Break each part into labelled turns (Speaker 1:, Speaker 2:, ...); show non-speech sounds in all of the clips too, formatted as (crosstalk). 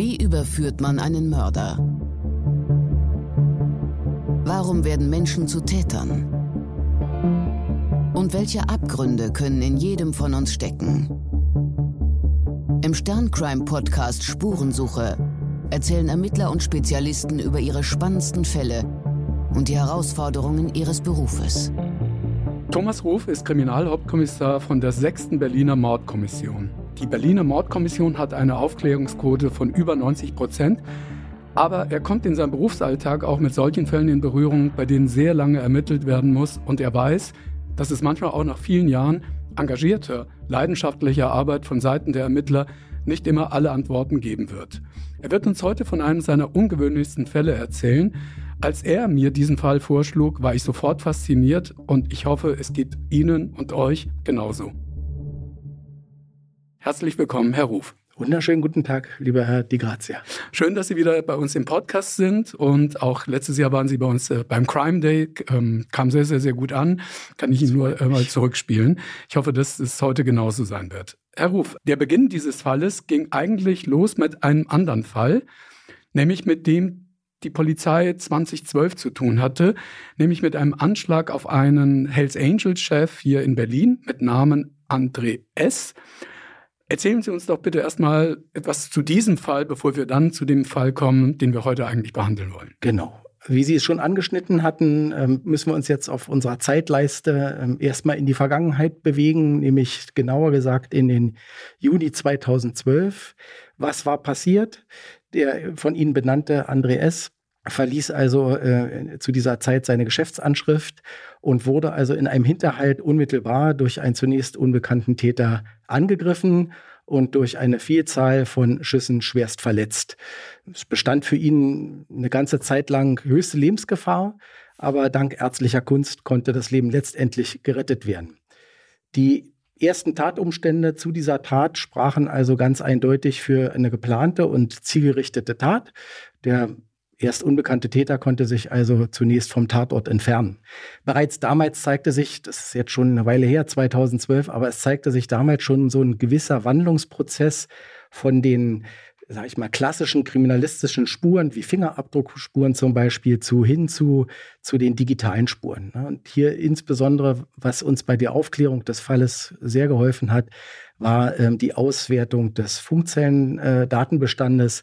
Speaker 1: Wie überführt man einen Mörder? Warum werden Menschen zu Tätern? Und welche Abgründe können in jedem von uns stecken? Im Sterncrime-Podcast Spurensuche erzählen Ermittler und Spezialisten über ihre spannendsten Fälle und die Herausforderungen ihres Berufes.
Speaker 2: Thomas Ruf ist Kriminalhauptkommissar von der 6. Berliner Mordkommission. Die Berliner Mordkommission hat eine Aufklärungsquote von über 90 Prozent, aber er kommt in seinem Berufsalltag auch mit solchen Fällen in Berührung, bei denen sehr lange ermittelt werden muss und er weiß, dass es manchmal auch nach vielen Jahren engagierter, leidenschaftlicher Arbeit von Seiten der Ermittler nicht immer alle Antworten geben wird. Er wird uns heute von einem seiner ungewöhnlichsten Fälle erzählen. Als er mir diesen Fall vorschlug, war ich sofort fasziniert und ich hoffe, es geht Ihnen und euch genauso. Herzlich willkommen, Herr Ruf.
Speaker 3: Wunderschönen guten Tag, lieber Herr Di Grazia.
Speaker 2: Schön, dass Sie wieder bei uns im Podcast sind und auch letztes Jahr waren Sie bei uns äh, beim Crime Day, ähm, kam sehr, sehr, sehr gut an. Kann ich Ihnen nur äh, mal zurückspielen. Ich hoffe, dass es heute genauso sein wird. Herr Ruf, der Beginn dieses Falles ging eigentlich los mit einem anderen Fall, nämlich mit dem die Polizei 2012 zu tun hatte, nämlich mit einem Anschlag auf einen Hells Angels Chef hier in Berlin mit Namen André S. Erzählen Sie uns doch bitte erstmal etwas zu diesem Fall, bevor wir dann zu dem Fall kommen, den wir heute eigentlich behandeln wollen.
Speaker 3: Genau. Wie Sie es schon angeschnitten hatten, ähm, müssen wir uns jetzt auf unserer Zeitleiste ähm, erstmal in die Vergangenheit bewegen, nämlich genauer gesagt in den Juni 2012. Was war passiert? Der von Ihnen benannte André S verließ also äh, zu dieser Zeit seine Geschäftsanschrift und wurde also in einem Hinterhalt unmittelbar durch einen zunächst unbekannten Täter angegriffen und durch eine Vielzahl von Schüssen schwerst verletzt. Es bestand für ihn eine ganze Zeit lang höchste Lebensgefahr, aber dank ärztlicher Kunst konnte das Leben letztendlich gerettet werden. Die ersten Tatumstände zu dieser Tat sprachen also ganz eindeutig für eine geplante und zielgerichtete Tat. Der erst unbekannte Täter konnte sich also zunächst vom Tatort entfernen. Bereits damals zeigte sich, das ist jetzt schon eine Weile her, 2012, aber es zeigte sich damals schon so ein gewisser Wandlungsprozess von den sag ich mal, klassischen kriminalistischen Spuren, wie Fingerabdruckspuren zum Beispiel, zu hin zu, zu den digitalen Spuren. Ne? Und hier insbesondere, was uns bei der Aufklärung des Falles sehr geholfen hat, war ähm, die Auswertung des Funkzellendatenbestandes. Äh,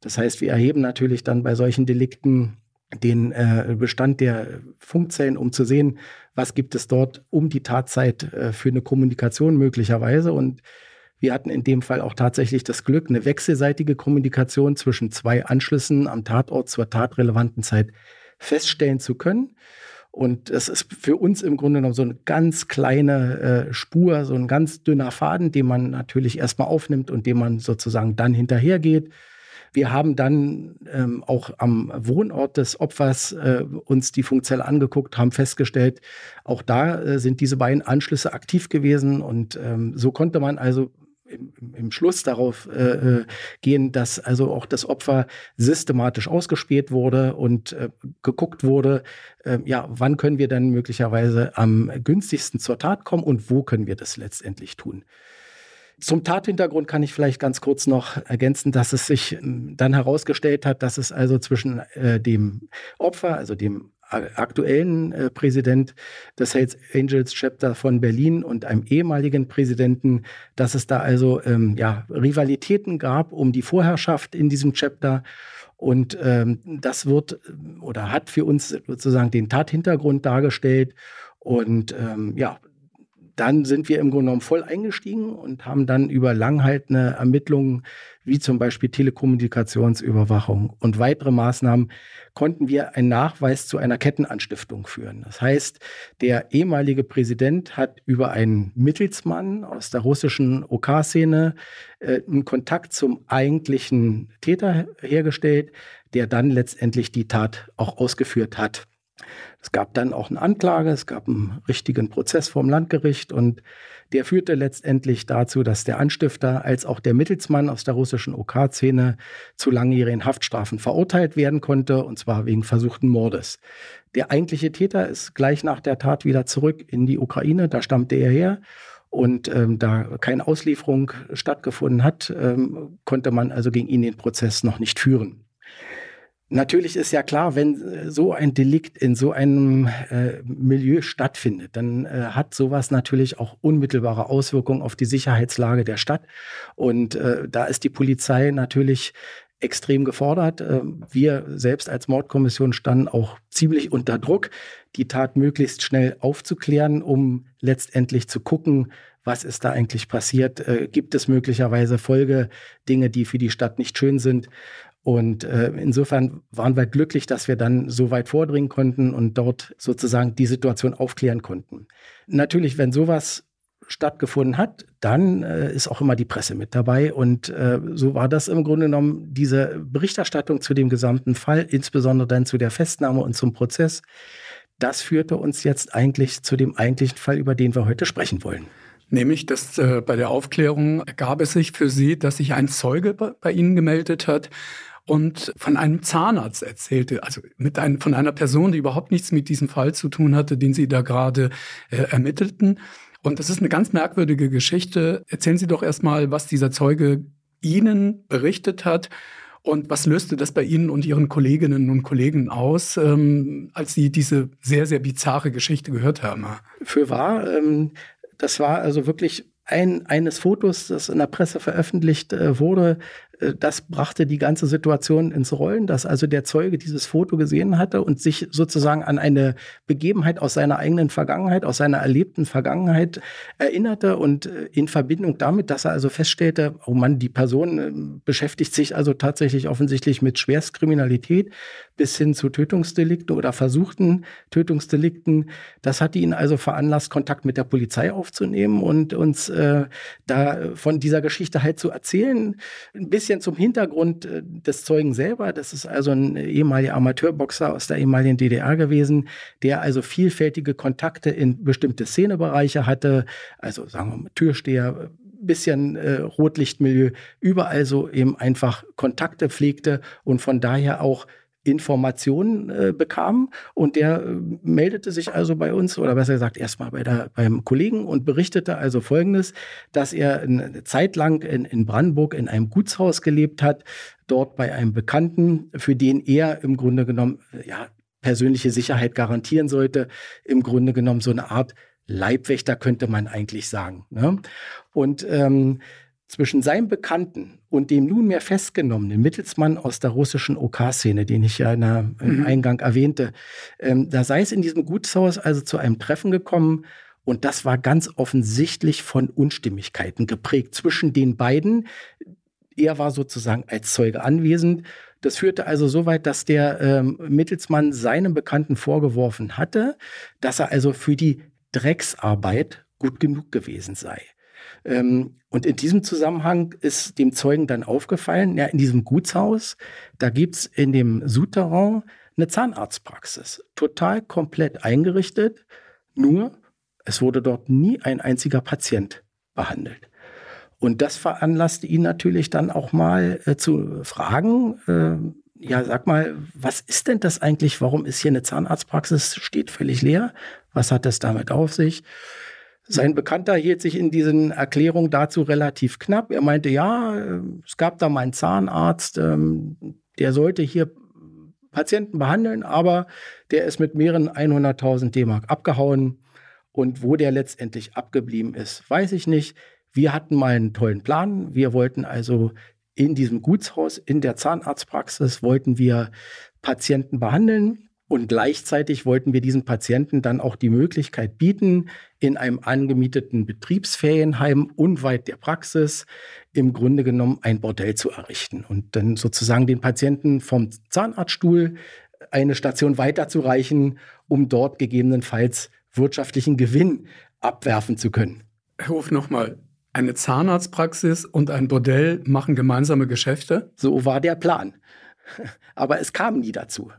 Speaker 3: das heißt, wir erheben natürlich dann bei solchen Delikten den äh, Bestand der Funkzellen, um zu sehen, was gibt es dort um die Tatzeit äh, für eine Kommunikation möglicherweise. Und wir hatten in dem Fall auch tatsächlich das Glück, eine wechselseitige Kommunikation zwischen zwei Anschlüssen am Tatort zur tatrelevanten Zeit feststellen zu können. Und es ist für uns im Grunde genommen so eine ganz kleine äh, Spur, so ein ganz dünner Faden, den man natürlich erstmal aufnimmt und dem man sozusagen dann hinterhergeht. Wir haben dann ähm, auch am Wohnort des Opfers äh, uns die Funkzelle angeguckt, haben festgestellt, auch da äh, sind diese beiden Anschlüsse aktiv gewesen und ähm, so konnte man also im, im Schluss darauf äh, äh, gehen, dass also auch das Opfer systematisch ausgespäht wurde und äh, geguckt wurde, äh, ja, wann können wir dann möglicherweise am günstigsten zur Tat kommen und wo können wir das letztendlich tun. Zum Tathintergrund kann ich vielleicht ganz kurz noch ergänzen, dass es sich ähm, dann herausgestellt hat, dass es also zwischen äh, dem Opfer, also dem aktuellen äh, Präsident des Hells Angels Chapter von Berlin und einem ehemaligen Präsidenten, dass es da also ähm, ja, Rivalitäten gab um die Vorherrschaft in diesem Chapter. Und ähm, das wird oder hat für uns sozusagen den Tathintergrund dargestellt. Und ähm, ja, dann sind wir im Grunde genommen voll eingestiegen und haben dann über langhaltende Ermittlungen, wie zum Beispiel Telekommunikationsüberwachung und weitere Maßnahmen, konnten wir einen Nachweis zu einer Kettenanstiftung führen. Das heißt, der ehemalige Präsident hat über einen Mittelsmann aus der russischen OK-Szene äh, einen Kontakt zum eigentlichen Täter hergestellt, der dann letztendlich die Tat auch ausgeführt hat. Es gab dann auch eine Anklage, es gab einen richtigen Prozess vom Landgericht und der führte letztendlich dazu, dass der Anstifter als auch der Mittelsmann aus der russischen OK-Szene zu langjährigen Haftstrafen verurteilt werden konnte, und zwar wegen versuchten Mordes. Der eigentliche Täter ist gleich nach der Tat wieder zurück in die Ukraine, da stammte er her und ähm, da keine Auslieferung stattgefunden hat, ähm, konnte man also gegen ihn den Prozess noch nicht führen. Natürlich ist ja klar, wenn äh, so ein Delikt in so einem äh, Milieu stattfindet, dann äh, hat sowas natürlich auch unmittelbare Auswirkungen auf die Sicherheitslage der Stadt. Und äh, da ist die Polizei natürlich extrem gefordert. Äh, wir selbst als Mordkommission standen auch ziemlich unter Druck, die Tat möglichst schnell aufzuklären, um letztendlich zu gucken, was ist da eigentlich passiert? Äh, gibt es möglicherweise Folgedinge, die für die Stadt nicht schön sind? Und äh, insofern waren wir glücklich, dass wir dann so weit vordringen konnten und dort sozusagen die Situation aufklären konnten. Natürlich, wenn sowas stattgefunden hat, dann äh, ist auch immer die Presse mit dabei. Und äh, so war das im Grunde genommen diese Berichterstattung zu dem gesamten Fall, insbesondere dann zu der Festnahme und zum Prozess. Das führte uns jetzt eigentlich zu dem eigentlichen Fall, über den wir heute sprechen wollen.
Speaker 2: Nämlich, dass äh, bei der Aufklärung gab es sich für Sie, dass sich ein Zeuge bei Ihnen gemeldet hat, und von einem Zahnarzt erzählte, also mit ein, von einer Person, die überhaupt nichts mit diesem Fall zu tun hatte, den Sie da gerade äh, ermittelten. Und das ist eine ganz merkwürdige Geschichte. Erzählen Sie doch erstmal, was dieser Zeuge Ihnen berichtet hat und was löste das bei Ihnen und Ihren Kolleginnen und Kollegen aus, ähm, als Sie diese sehr, sehr bizarre Geschichte gehört haben?
Speaker 3: Für wahr, ähm, das war also wirklich ein, eines Fotos, das in der Presse veröffentlicht äh, wurde, das brachte die ganze Situation ins Rollen, dass also der Zeuge dieses Foto gesehen hatte und sich sozusagen an eine Begebenheit aus seiner eigenen Vergangenheit, aus seiner erlebten Vergangenheit erinnerte und äh, in Verbindung damit, dass er also feststellte, oh Mann, die Person äh, beschäftigt sich also tatsächlich offensichtlich mit Schwerstkriminalität bis hin zu Tötungsdelikten oder versuchten Tötungsdelikten. Das hat ihn also veranlasst, Kontakt mit der Polizei aufzunehmen und uns äh, da von dieser Geschichte halt zu erzählen. Ein bisschen bisschen zum Hintergrund äh, des Zeugen selber. Das ist also ein ehemaliger Amateurboxer aus der ehemaligen DDR gewesen, der also vielfältige Kontakte in bestimmte Szenebereiche hatte. Also sagen wir mal Türsteher, bisschen äh, Rotlichtmilieu, überall so eben einfach Kontakte pflegte und von daher auch Informationen äh, bekam und der äh, meldete sich also bei uns oder besser gesagt erstmal bei der, beim Kollegen und berichtete also Folgendes, dass er eine Zeit lang in, in Brandenburg in einem Gutshaus gelebt hat, dort bei einem Bekannten, für den er im Grunde genommen äh, ja persönliche Sicherheit garantieren sollte, im Grunde genommen so eine Art Leibwächter könnte man eigentlich sagen. Ne? Und ähm, zwischen seinem Bekannten und dem nunmehr festgenommenen Mittelsmann aus der russischen OK-Szene, OK den ich ja in der, im mhm. Eingang erwähnte, ähm, da sei es in diesem Gutshaus also zu einem Treffen gekommen und das war ganz offensichtlich von Unstimmigkeiten geprägt zwischen den beiden. Er war sozusagen als Zeuge anwesend. Das führte also so weit, dass der ähm, Mittelsmann seinem Bekannten vorgeworfen hatte, dass er also für die Drecksarbeit gut genug gewesen sei. Ähm, und in diesem Zusammenhang ist dem Zeugen dann aufgefallen, ja, in diesem Gutshaus, da gibt es in dem Souterrain eine Zahnarztpraxis. Total komplett eingerichtet, nur es wurde dort nie ein einziger Patient behandelt. Und das veranlasste ihn natürlich dann auch mal äh, zu fragen, äh, ja, sag mal, was ist denn das eigentlich? Warum ist hier eine Zahnarztpraxis, steht völlig leer? Was hat das damit auf sich? Sein Bekannter hielt sich in diesen Erklärungen dazu relativ knapp. Er meinte, ja, es gab da mal einen Zahnarzt, ähm, der sollte hier Patienten behandeln, aber der ist mit mehreren 100.000 D-Mark abgehauen. Und wo der letztendlich abgeblieben ist, weiß ich nicht. Wir hatten mal einen tollen Plan. Wir wollten also in diesem Gutshaus, in der Zahnarztpraxis, wollten wir Patienten behandeln. Und gleichzeitig wollten wir diesen Patienten dann auch die Möglichkeit bieten, in einem angemieteten Betriebsferienheim unweit der Praxis im Grunde genommen ein Bordell zu errichten und dann sozusagen den Patienten vom Zahnarztstuhl eine Station weiterzureichen, um dort gegebenenfalls wirtschaftlichen Gewinn abwerfen zu können.
Speaker 2: Herr Hof, nochmal. Eine Zahnarztpraxis und ein Bordell machen gemeinsame Geschäfte?
Speaker 3: So war der Plan. Aber es kam nie dazu.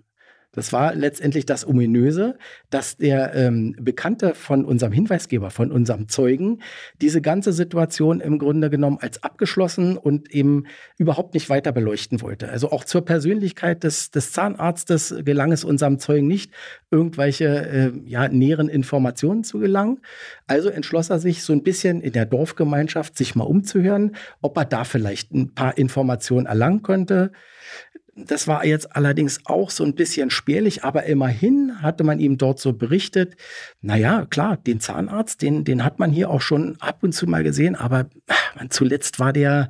Speaker 3: Das war letztendlich das Ominöse, dass der ähm, Bekannte von unserem Hinweisgeber, von unserem Zeugen, diese ganze Situation im Grunde genommen als abgeschlossen und eben überhaupt nicht weiter beleuchten wollte. Also auch zur Persönlichkeit des, des Zahnarztes gelang es unserem Zeugen nicht, irgendwelche äh, ja, näheren Informationen zu gelangen. Also entschloss er sich so ein bisschen in der Dorfgemeinschaft sich mal umzuhören, ob er da vielleicht ein paar Informationen erlangen könnte. Das war jetzt allerdings auch so ein bisschen spärlich, aber immerhin hatte man ihm dort so berichtet, naja, klar, den Zahnarzt, den, den hat man hier auch schon ab und zu mal gesehen, aber man, zuletzt war der,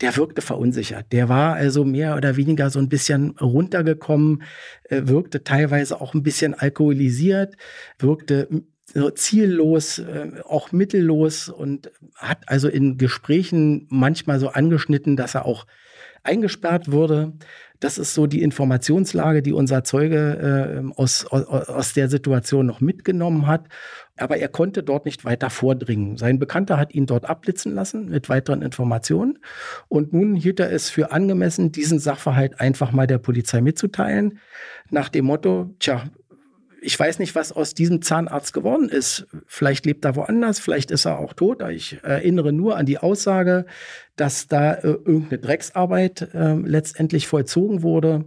Speaker 3: der wirkte verunsichert. Der war also mehr oder weniger so ein bisschen runtergekommen, äh, wirkte teilweise auch ein bisschen alkoholisiert, wirkte ziellos, äh, auch mittellos und hat also in Gesprächen manchmal so angeschnitten, dass er auch eingesperrt wurde. Das ist so die Informationslage, die unser Zeuge äh, aus, aus, aus der Situation noch mitgenommen hat. Aber er konnte dort nicht weiter vordringen. Sein Bekannter hat ihn dort abblitzen lassen mit weiteren Informationen. Und nun hielt er es für angemessen, diesen Sachverhalt einfach mal der Polizei mitzuteilen. Nach dem Motto, tja, ich weiß nicht, was aus diesem Zahnarzt geworden ist. Vielleicht lebt er woanders, vielleicht ist er auch tot. Ich erinnere nur an die Aussage, dass da äh, irgendeine Drecksarbeit äh, letztendlich vollzogen wurde.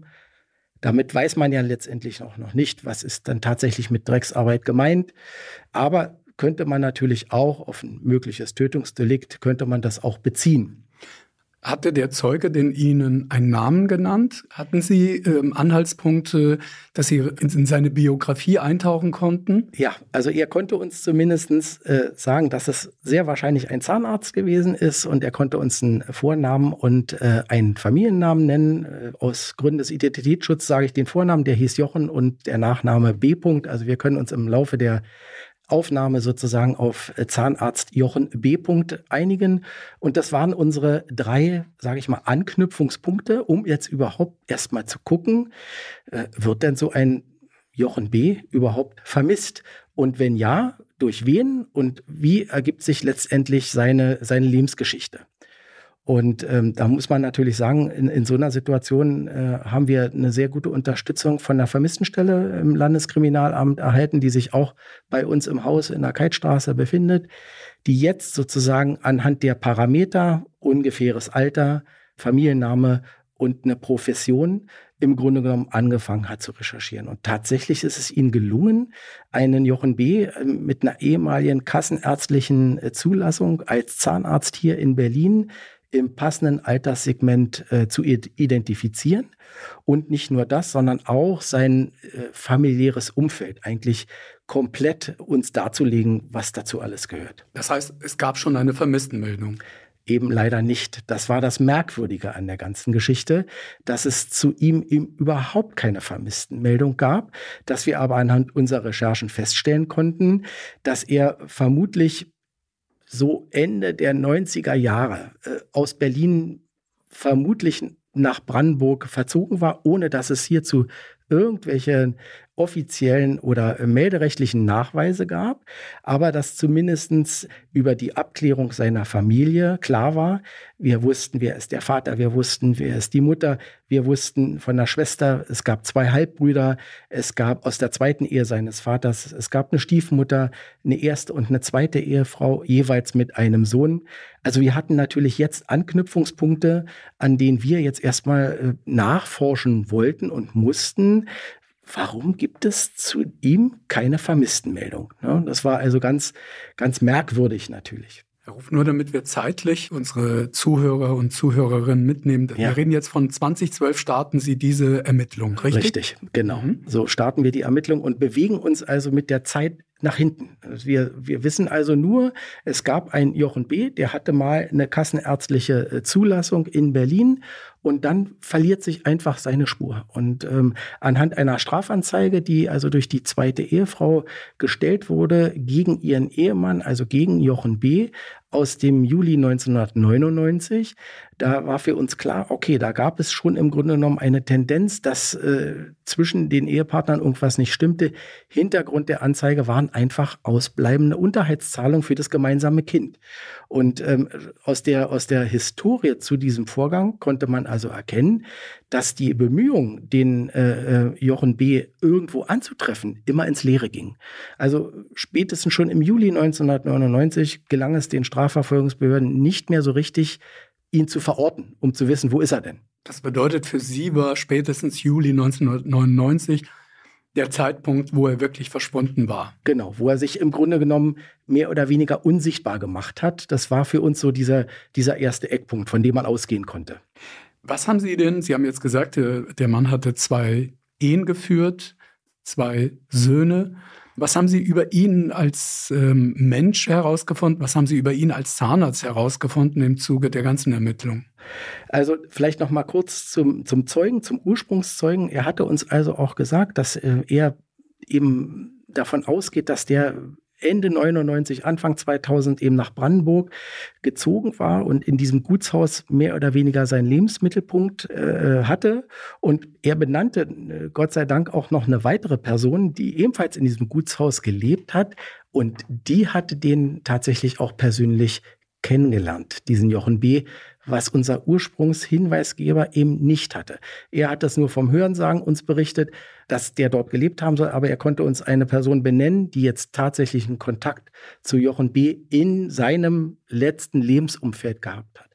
Speaker 3: Damit weiß man ja letztendlich noch, noch nicht, was ist dann tatsächlich mit Drecksarbeit gemeint. Aber könnte man natürlich auch auf ein mögliches Tötungsdelikt, könnte man das auch beziehen.
Speaker 2: Hatte der Zeuge denn Ihnen einen Namen genannt? Hatten Sie ähm, Anhaltspunkte, dass Sie in, in, seine Biografie eintauchen konnten?
Speaker 3: Ja, also er konnte uns zumindest äh, sagen, dass es sehr wahrscheinlich ein Zahnarzt gewesen ist und er konnte uns einen Vornamen und äh, einen Familiennamen nennen. Äh, aus Gründen des Identitätsschutzes sage ich den Vornamen, der hieß Jochen und der Nachname B. Also wir können uns im Laufe der Aufnahme sozusagen auf äh, Zahnarzt Jochen B. einigen. Und das waren unsere drei, sage ich mal, Anknüpfungspunkte, um jetzt überhaupt erstmal zu gucken, äh, wird denn so ein Jochen B. überhaupt vermisst? Und wenn ja, durch wen und wie ergibt sich letztendlich seine, seine Lebensgeschichte? Und ähm, da muss man natürlich sagen, in, in so einer Situation äh, haben wir eine sehr gute Unterstützung von der Vermisstenstelle im Landeskriminalamt erhalten, die sich auch bei uns im Haus in der Keitstraße befindet, die jetzt sozusagen anhand der Parameter, ungefähres Alter, Familienname und eine Profession im Grunde genommen angefangen hat zu recherchieren. Und tatsächlich ist es ihnen gelungen, einen Jochen B. Äh, mit einer ehemaligen kassenärztlichen äh, Zulassung als Zahnarzt hier in Berlin im passenden Alterssegment äh, zu identifizieren. Und nicht nur das, sondern auch sein äh, familiäres Umfeld eigentlich komplett uns darzulegen, was dazu alles gehört.
Speaker 2: Das heißt, es gab schon eine Vermisstenmeldung.
Speaker 3: Eben leider nicht. Das war das Merkwürdige an der ganzen Geschichte, dass es zu ihm, ihm überhaupt keine Vermisstenmeldung gab, dass wir aber anhand unserer Recherchen feststellen konnten, dass er vermutlich so Ende der 90er Jahre äh, aus Berlin vermutlich nach Brandenburg verzogen war, ohne dass es hierzu irgendwelche offiziellen oder äh, melderechtlichen Nachweise gab, aber dass zumindest über die Abklärung seiner Familie klar war, wir wussten, wer ist der Vater, wir wussten, wer ist die Mutter, wir wussten von der Schwester, es gab zwei Halbbrüder, es gab aus der zweiten Ehe seines Vaters, es gab eine Stiefmutter, eine erste und eine zweite Ehefrau, jeweils mit einem Sohn. Also wir hatten natürlich jetzt Anknüpfungspunkte, an denen wir jetzt erstmal äh, nachforschen wollten und mussten, warum gibt es zu ihm keine Vermisstenmeldung? Ne? Das war also ganz, ganz merkwürdig natürlich.
Speaker 2: Herr Ruf, nur damit wir zeitlich unsere Zuhörer und Zuhörerinnen mitnehmen. Ja. Wir reden jetzt von 2012 starten Sie diese Ermittlung, richtig?
Speaker 3: Richtig, genau. Mhm. So starten wir die Ermittlung und bewegen uns also mit der Zeit nach hinten. Also wir, wir wissen also nur, es gab einen Jochen B., der hatte mal eine kassenärztliche äh, Zulassung in Berlin und dann verliert sich einfach seine Spur. Und ähm, anhand einer Strafanzeige, die also durch die zweite Ehefrau gestellt wurde, gegen ihren Ehemann, also gegen Jochen B., aus dem Juli 1999. Da war für uns klar, okay, da gab es schon im Grunde genommen eine Tendenz, dass äh, zwischen den Ehepartnern irgendwas nicht stimmte. Hintergrund der Anzeige waren einfach ausbleibende Unterhaltszahlungen für das gemeinsame Kind. Und ähm, aus, der, aus der Historie zu diesem Vorgang konnte man also erkennen, dass die Bemühungen, den äh, äh Jochen B. irgendwo anzutreffen, immer ins Leere ging. Also spätestens schon im Juli 1999 gelang es den Strafverfolgungsbehörden nicht mehr so richtig, ihn zu verorten, um zu wissen, wo ist er denn.
Speaker 2: Das bedeutet, für Sie war spätestens Juli 1999 der Zeitpunkt, wo er wirklich verschwunden war.
Speaker 3: Genau, wo er sich im Grunde genommen mehr oder weniger unsichtbar gemacht hat. Das war für uns so dieser, dieser erste Eckpunkt, von dem man ausgehen konnte.
Speaker 2: Was haben Sie denn? Sie haben jetzt gesagt, der Mann hatte zwei Ehen geführt, zwei Söhne. Was haben Sie über ihn als ähm, Mensch herausgefunden? Was haben Sie über ihn als Zahnarzt herausgefunden im Zuge der ganzen Ermittlung?
Speaker 3: Also vielleicht noch mal kurz zum, zum Zeugen, zum Ursprungszeugen. Er hatte uns also auch gesagt, dass äh, er eben davon ausgeht, dass der Ende 99, Anfang 2000 eben nach Brandenburg gezogen war und in diesem Gutshaus mehr oder weniger seinen Lebensmittelpunkt äh, hatte. Und er benannte äh, Gott sei Dank auch noch eine weitere Person, die ebenfalls in diesem Gutshaus gelebt hat. Und die hatte den tatsächlich auch persönlich kennengelernt, diesen Jochen B., was unser Ursprungshinweisgeber eben nicht hatte. Er hat das nur vom Hörensagen uns berichtet, dass der dort gelebt haben soll, aber er konnte uns eine Person benennen, die jetzt tatsächlich einen Kontakt zu Jochen B. in seinem letzten Lebensumfeld gehabt hat.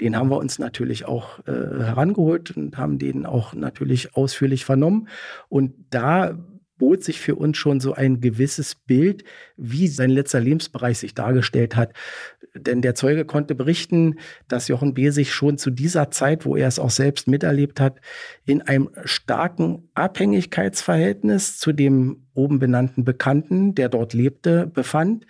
Speaker 3: Den haben wir uns natürlich auch äh, herangeholt und haben den auch natürlich ausführlich vernommen. Und da bot sich für uns schon so ein gewisses Bild, wie sein letzter Lebensbereich sich dargestellt hat. Denn der Zeuge konnte berichten, dass Jochen B. sich schon zu dieser Zeit, wo er es auch selbst miterlebt hat, in einem starken Abhängigkeitsverhältnis zu dem oben benannten Bekannten, der dort lebte, befand.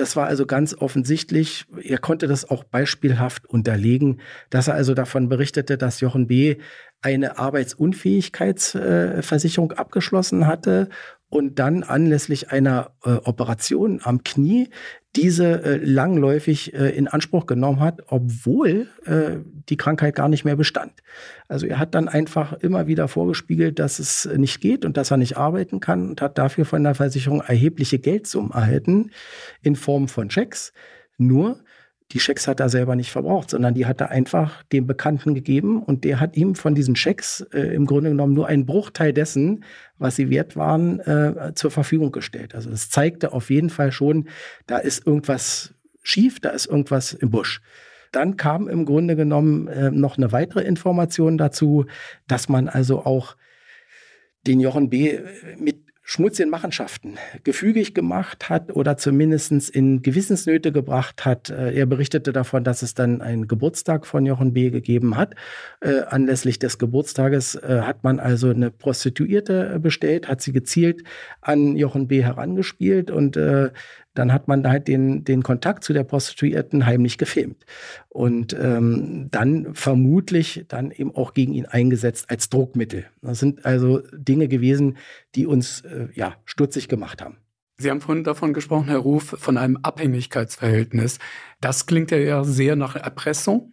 Speaker 3: Das war also ganz offensichtlich, er konnte das auch beispielhaft unterlegen, dass er also davon berichtete, dass Jochen B. eine Arbeitsunfähigkeitsversicherung abgeschlossen hatte und dann anlässlich einer äh, Operation am Knie diese äh, langläufig äh, in Anspruch genommen hat, obwohl äh, die Krankheit gar nicht mehr bestand. Also er hat dann einfach immer wieder vorgespiegelt, dass es nicht geht und dass er nicht arbeiten kann und hat dafür von der Versicherung erhebliche Geldsummen erhalten in Form von Schecks. Nur die Schecks hat er selber nicht verbraucht, sondern die hat er einfach dem Bekannten gegeben und der hat ihm von diesen Schecks äh, im Grunde genommen nur einen Bruchteil dessen, was sie wert waren, äh, zur Verfügung gestellt. Also das zeigte auf jeden Fall schon, da ist irgendwas schief, da ist irgendwas im Busch. Dann kam im Grunde genommen äh, noch eine weitere Information dazu, dass man also auch den Jochen B. mit schmutzigen Machenschaften gefügig gemacht hat oder zumindest in Gewissensnöte gebracht hat. Äh, er berichtete davon, dass es dann einen Geburtstag von Jochen B. gegeben hat. Äh, anlässlich des Geburtstages äh, hat man also eine Prostituierte bestellt, hat sie gezielt an Jochen B. herangespielt und äh, dann hat man halt den, den Kontakt zu der Prostituierten heimlich gefilmt. Und ähm, dann vermutlich dann eben auch gegen ihn eingesetzt als Druckmittel. Das sind also Dinge gewesen, die uns äh, ja stutzig gemacht haben.
Speaker 2: Sie haben vorhin davon gesprochen, Herr Ruf, von einem Abhängigkeitsverhältnis. Das klingt ja eher sehr nach Erpressung.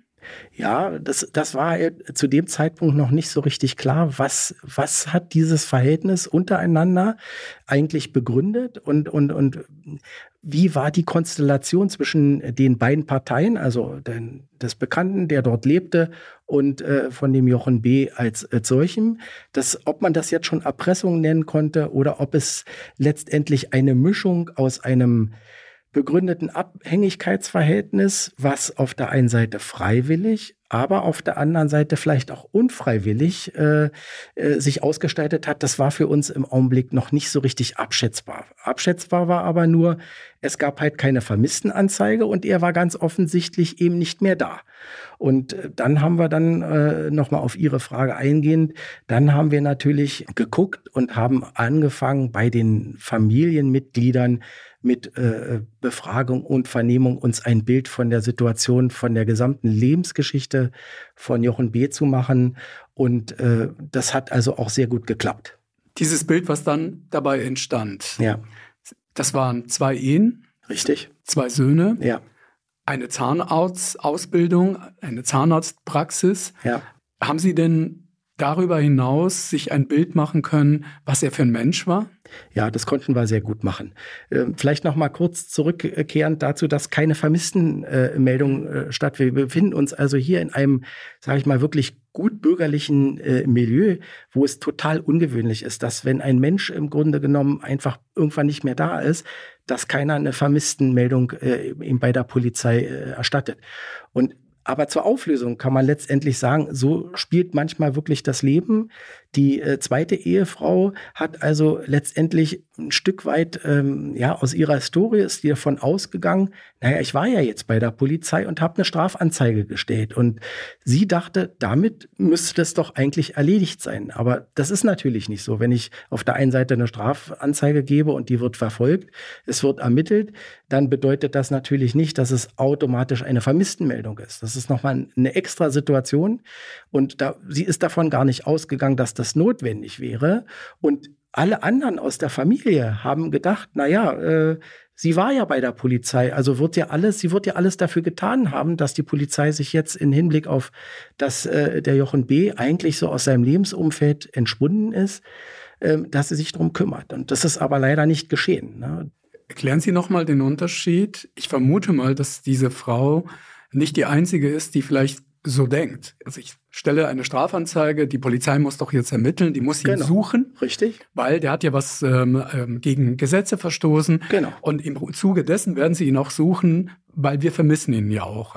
Speaker 3: Ja, das, das war zu dem Zeitpunkt noch nicht so richtig klar, was, was hat dieses Verhältnis untereinander eigentlich begründet und, und, und wie war die Konstellation zwischen den beiden Parteien, also den, des Bekannten, der dort lebte, und äh, von dem Jochen B. als, als solchem. Das, ob man das jetzt schon Erpressung nennen konnte oder ob es letztendlich eine Mischung aus einem begründeten Abhängigkeitsverhältnis, was auf der einen Seite freiwillig, aber auf der anderen Seite vielleicht auch unfreiwillig äh, äh, sich ausgestaltet hat, das war für uns im Augenblick noch nicht so richtig abschätzbar. Abschätzbar war aber nur, es gab halt keine Vermisstenanzeige und er war ganz offensichtlich eben nicht mehr da. Und äh, dann haben wir dann äh, nochmal auf Ihre Frage eingehend, dann haben wir natürlich geguckt und haben angefangen bei den Familienmitgliedern mit äh, Befragung und Vernehmung uns ein Bild von der Situation, von der gesamten Lebensgeschichte von Jochen B. zu machen. Und äh, das hat also auch sehr gut geklappt.
Speaker 2: Dieses Bild, was dann dabei entstand,
Speaker 3: ja.
Speaker 2: das waren zwei Ehen.
Speaker 3: Richtig.
Speaker 2: Zwei Söhne.
Speaker 3: Ja.
Speaker 2: eine Zahnarztausbildung, eine Zahnarztpraxis.
Speaker 3: Ja.
Speaker 2: Haben Sie denn darüber hinaus sich ein Bild machen können, was er für ein Mensch war?
Speaker 3: Ja, das konnten wir sehr gut machen. Ähm, vielleicht noch mal kurz zurückkehrend dazu, dass keine Vermisstenmeldung äh, stattfindet. Wir befinden uns also hier in einem, sage ich mal, wirklich gut bürgerlichen äh, Milieu, wo es total ungewöhnlich ist, dass wenn ein Mensch im Grunde genommen einfach irgendwann nicht mehr da ist, dass keiner eine Vermisstenmeldung äh, ihm bei der Polizei äh, erstattet. Und aber zur Auflösung kann man letztendlich sagen, so spielt manchmal wirklich das Leben. Die äh, zweite Ehefrau hat also letztendlich ein Stück weit, ähm, ja, aus ihrer Historie ist die davon ausgegangen, naja, ich war ja jetzt bei der Polizei und habe eine Strafanzeige gestellt. Und sie dachte, damit müsste das doch eigentlich erledigt sein. Aber das ist natürlich nicht so. Wenn ich auf der einen Seite eine Strafanzeige gebe und die wird verfolgt, es wird ermittelt, dann bedeutet das natürlich nicht, dass es automatisch eine Vermisstenmeldung ist. Das ist nochmal eine extra Situation. Und da, sie ist davon gar nicht ausgegangen, dass das notwendig wäre. Und alle anderen aus der Familie haben gedacht, na ja, äh, sie war ja bei der Polizei, also wird ja alles, sie wird ja alles dafür getan haben, dass die Polizei sich jetzt in Hinblick auf, dass äh, der Jochen B. eigentlich so aus seinem Lebensumfeld entschwunden ist, äh, dass sie sich darum kümmert. Und das ist aber leider nicht geschehen. Ne?
Speaker 2: Erklären Sie nochmal den Unterschied. Ich vermute mal, dass diese Frau nicht die einzige ist, die vielleicht so denkt. Also ich stelle eine Strafanzeige, die Polizei muss doch jetzt ermitteln, die muss ihn genau. suchen.
Speaker 3: Richtig.
Speaker 2: Weil der hat ja was ähm, ähm, gegen Gesetze verstoßen.
Speaker 3: Genau.
Speaker 2: Und im Zuge dessen werden sie ihn auch suchen, weil wir vermissen ihn ja auch.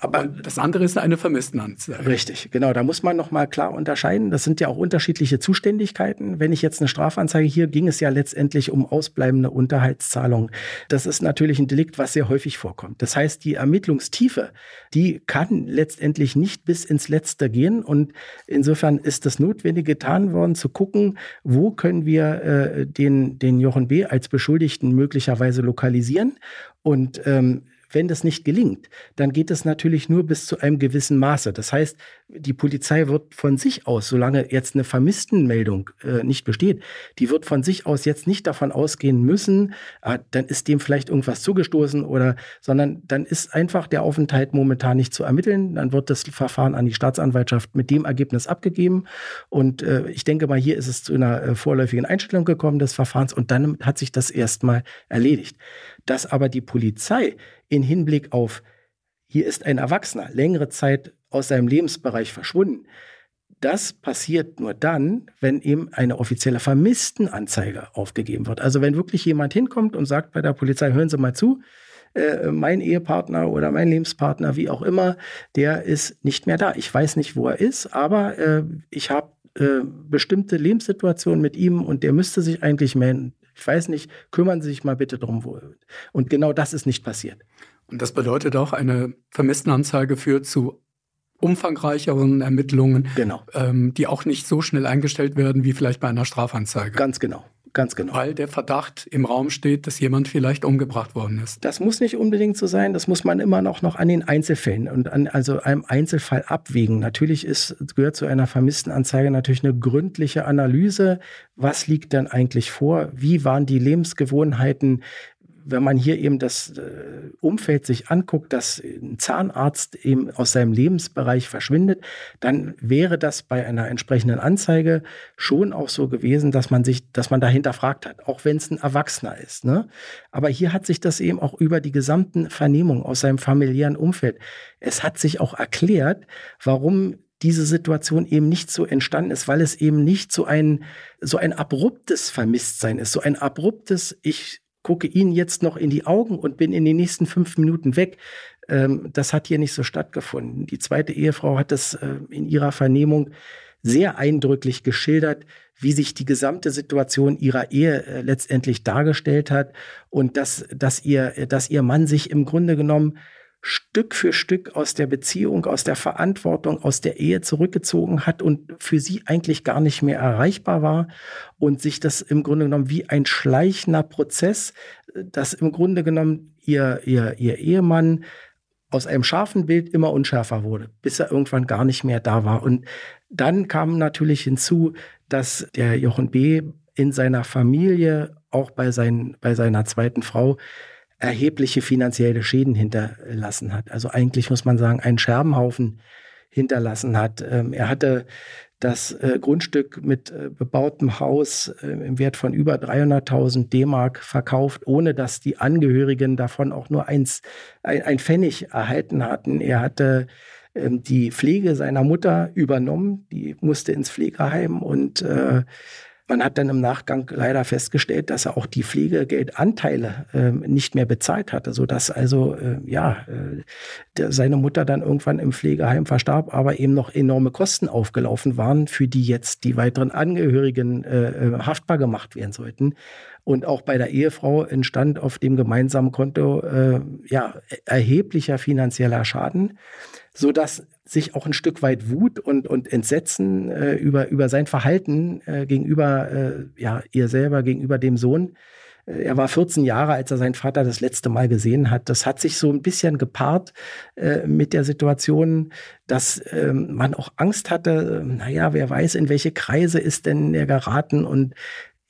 Speaker 2: Aber und das andere ist eine Vermisstenanzeige.
Speaker 3: Richtig, genau. Da muss man nochmal klar unterscheiden. Das sind ja auch unterschiedliche Zuständigkeiten. Wenn ich jetzt eine Strafanzeige hier ging es ja letztendlich um ausbleibende Unterhaltszahlungen. Das ist natürlich ein Delikt, was sehr häufig vorkommt. Das heißt, die Ermittlungstiefe, die kann letztendlich nicht bis ins Letzte gehen. Und insofern ist das notwendig getan worden, zu gucken, wo können wir äh, den, den Jochen B. als Beschuldigten möglicherweise lokalisieren. Und ähm, wenn das nicht gelingt, dann geht es natürlich nur bis zu einem gewissen Maße. Das heißt, die Polizei wird von sich aus, solange jetzt eine Vermisstenmeldung äh, nicht besteht, die wird von sich aus jetzt nicht davon ausgehen müssen, äh, dann ist dem vielleicht irgendwas zugestoßen oder, sondern dann ist einfach der Aufenthalt momentan nicht zu ermitteln. Dann wird das Verfahren an die Staatsanwaltschaft mit dem Ergebnis abgegeben. Und äh, ich denke mal, hier ist es zu einer äh, vorläufigen Einstellung gekommen des Verfahrens und dann hat sich das erstmal erledigt. Dass aber die Polizei in Hinblick auf, hier ist ein Erwachsener längere Zeit aus seinem Lebensbereich verschwunden. Das passiert nur dann, wenn eben eine offizielle Vermisstenanzeige aufgegeben wird. Also wenn wirklich jemand hinkommt und sagt bei der Polizei, hören Sie mal zu, äh, mein Ehepartner oder mein Lebenspartner, wie auch immer, der ist nicht mehr da. Ich weiß nicht, wo er ist, aber äh, ich habe äh, bestimmte Lebenssituationen mit ihm und der müsste sich eigentlich melden. Ich weiß nicht, kümmern Sie sich mal bitte drum. Wo. Und genau das ist nicht passiert.
Speaker 2: Und das bedeutet auch, eine Vermisstenanzeige führt zu umfangreicheren Ermittlungen,
Speaker 3: genau.
Speaker 2: ähm, die auch nicht so schnell eingestellt werden wie vielleicht bei einer Strafanzeige.
Speaker 3: Ganz genau. Ganz genau.
Speaker 2: Weil der Verdacht im Raum steht, dass jemand vielleicht umgebracht worden ist.
Speaker 3: Das muss nicht unbedingt so sein. Das muss man immer noch, noch an den Einzelfällen und an also einem Einzelfall abwägen. Natürlich ist, gehört zu einer Vermisstenanzeige natürlich eine gründliche Analyse. Was liegt denn eigentlich vor? Wie waren die Lebensgewohnheiten? Wenn man hier eben das äh, Umfeld sich anguckt, dass ein Zahnarzt eben aus seinem Lebensbereich verschwindet, dann wäre das bei einer entsprechenden Anzeige schon auch so gewesen, dass man sich, dass man dahinter fragt hat, auch wenn es ein Erwachsener ist. Ne? Aber hier hat sich das eben auch über die gesamten Vernehmungen aus seinem familiären Umfeld. Es hat sich auch erklärt, warum diese Situation eben nicht so entstanden ist, weil es eben nicht so ein, so ein abruptes Vermisstsein ist, so ein abruptes, ich gucke Ihnen jetzt noch in die Augen und bin in den nächsten fünf Minuten weg. Ähm, das hat hier nicht so stattgefunden. Die zweite Ehefrau hat das äh, in ihrer Vernehmung sehr eindrücklich geschildert, wie sich die gesamte Situation ihrer Ehe äh, letztendlich dargestellt hat und dass, dass, ihr, dass ihr Mann sich im Grunde genommen Stück für Stück aus der Beziehung, aus der Verantwortung, aus der Ehe zurückgezogen hat und für sie eigentlich gar nicht mehr erreichbar war und sich das im Grunde genommen wie ein schleichender Prozess, dass im Grunde genommen ihr, ihr, ihr Ehemann aus einem scharfen Bild immer unschärfer wurde, bis er irgendwann gar nicht mehr da war. Und dann kam natürlich hinzu, dass der Jochen B. in seiner Familie, auch bei, sein, bei seiner zweiten Frau, erhebliche finanzielle Schäden hinterlassen hat. Also eigentlich muss man sagen, einen Scherbenhaufen hinterlassen hat. Ähm, er hatte das äh, Grundstück mit äh, bebautem Haus äh, im Wert von über 300.000 D-Mark verkauft, ohne dass die Angehörigen davon auch nur eins, ein, ein Pfennig erhalten hatten. Er hatte ähm, die Pflege seiner Mutter übernommen, die musste ins Pflegeheim und äh, man hat dann im Nachgang leider festgestellt, dass er auch die Pflegegeldanteile äh, nicht mehr bezahlt hatte, sodass also äh, ja äh, der, seine Mutter dann irgendwann im Pflegeheim verstarb, aber eben noch enorme Kosten aufgelaufen waren, für die jetzt die weiteren Angehörigen äh, äh haftbar gemacht werden sollten. Und auch bei der Ehefrau entstand auf dem gemeinsamen Konto äh, ja erheblicher finanzieller Schaden, so dass sich auch ein Stück weit Wut und, und Entsetzen äh, über, über sein Verhalten äh, gegenüber äh, ja, ihr selber, gegenüber dem Sohn. Äh, er war 14 Jahre, als er seinen Vater das letzte Mal gesehen hat. Das hat sich so ein bisschen gepaart äh, mit der Situation, dass ähm, man auch Angst hatte, äh, naja, wer weiß, in welche Kreise ist denn er geraten und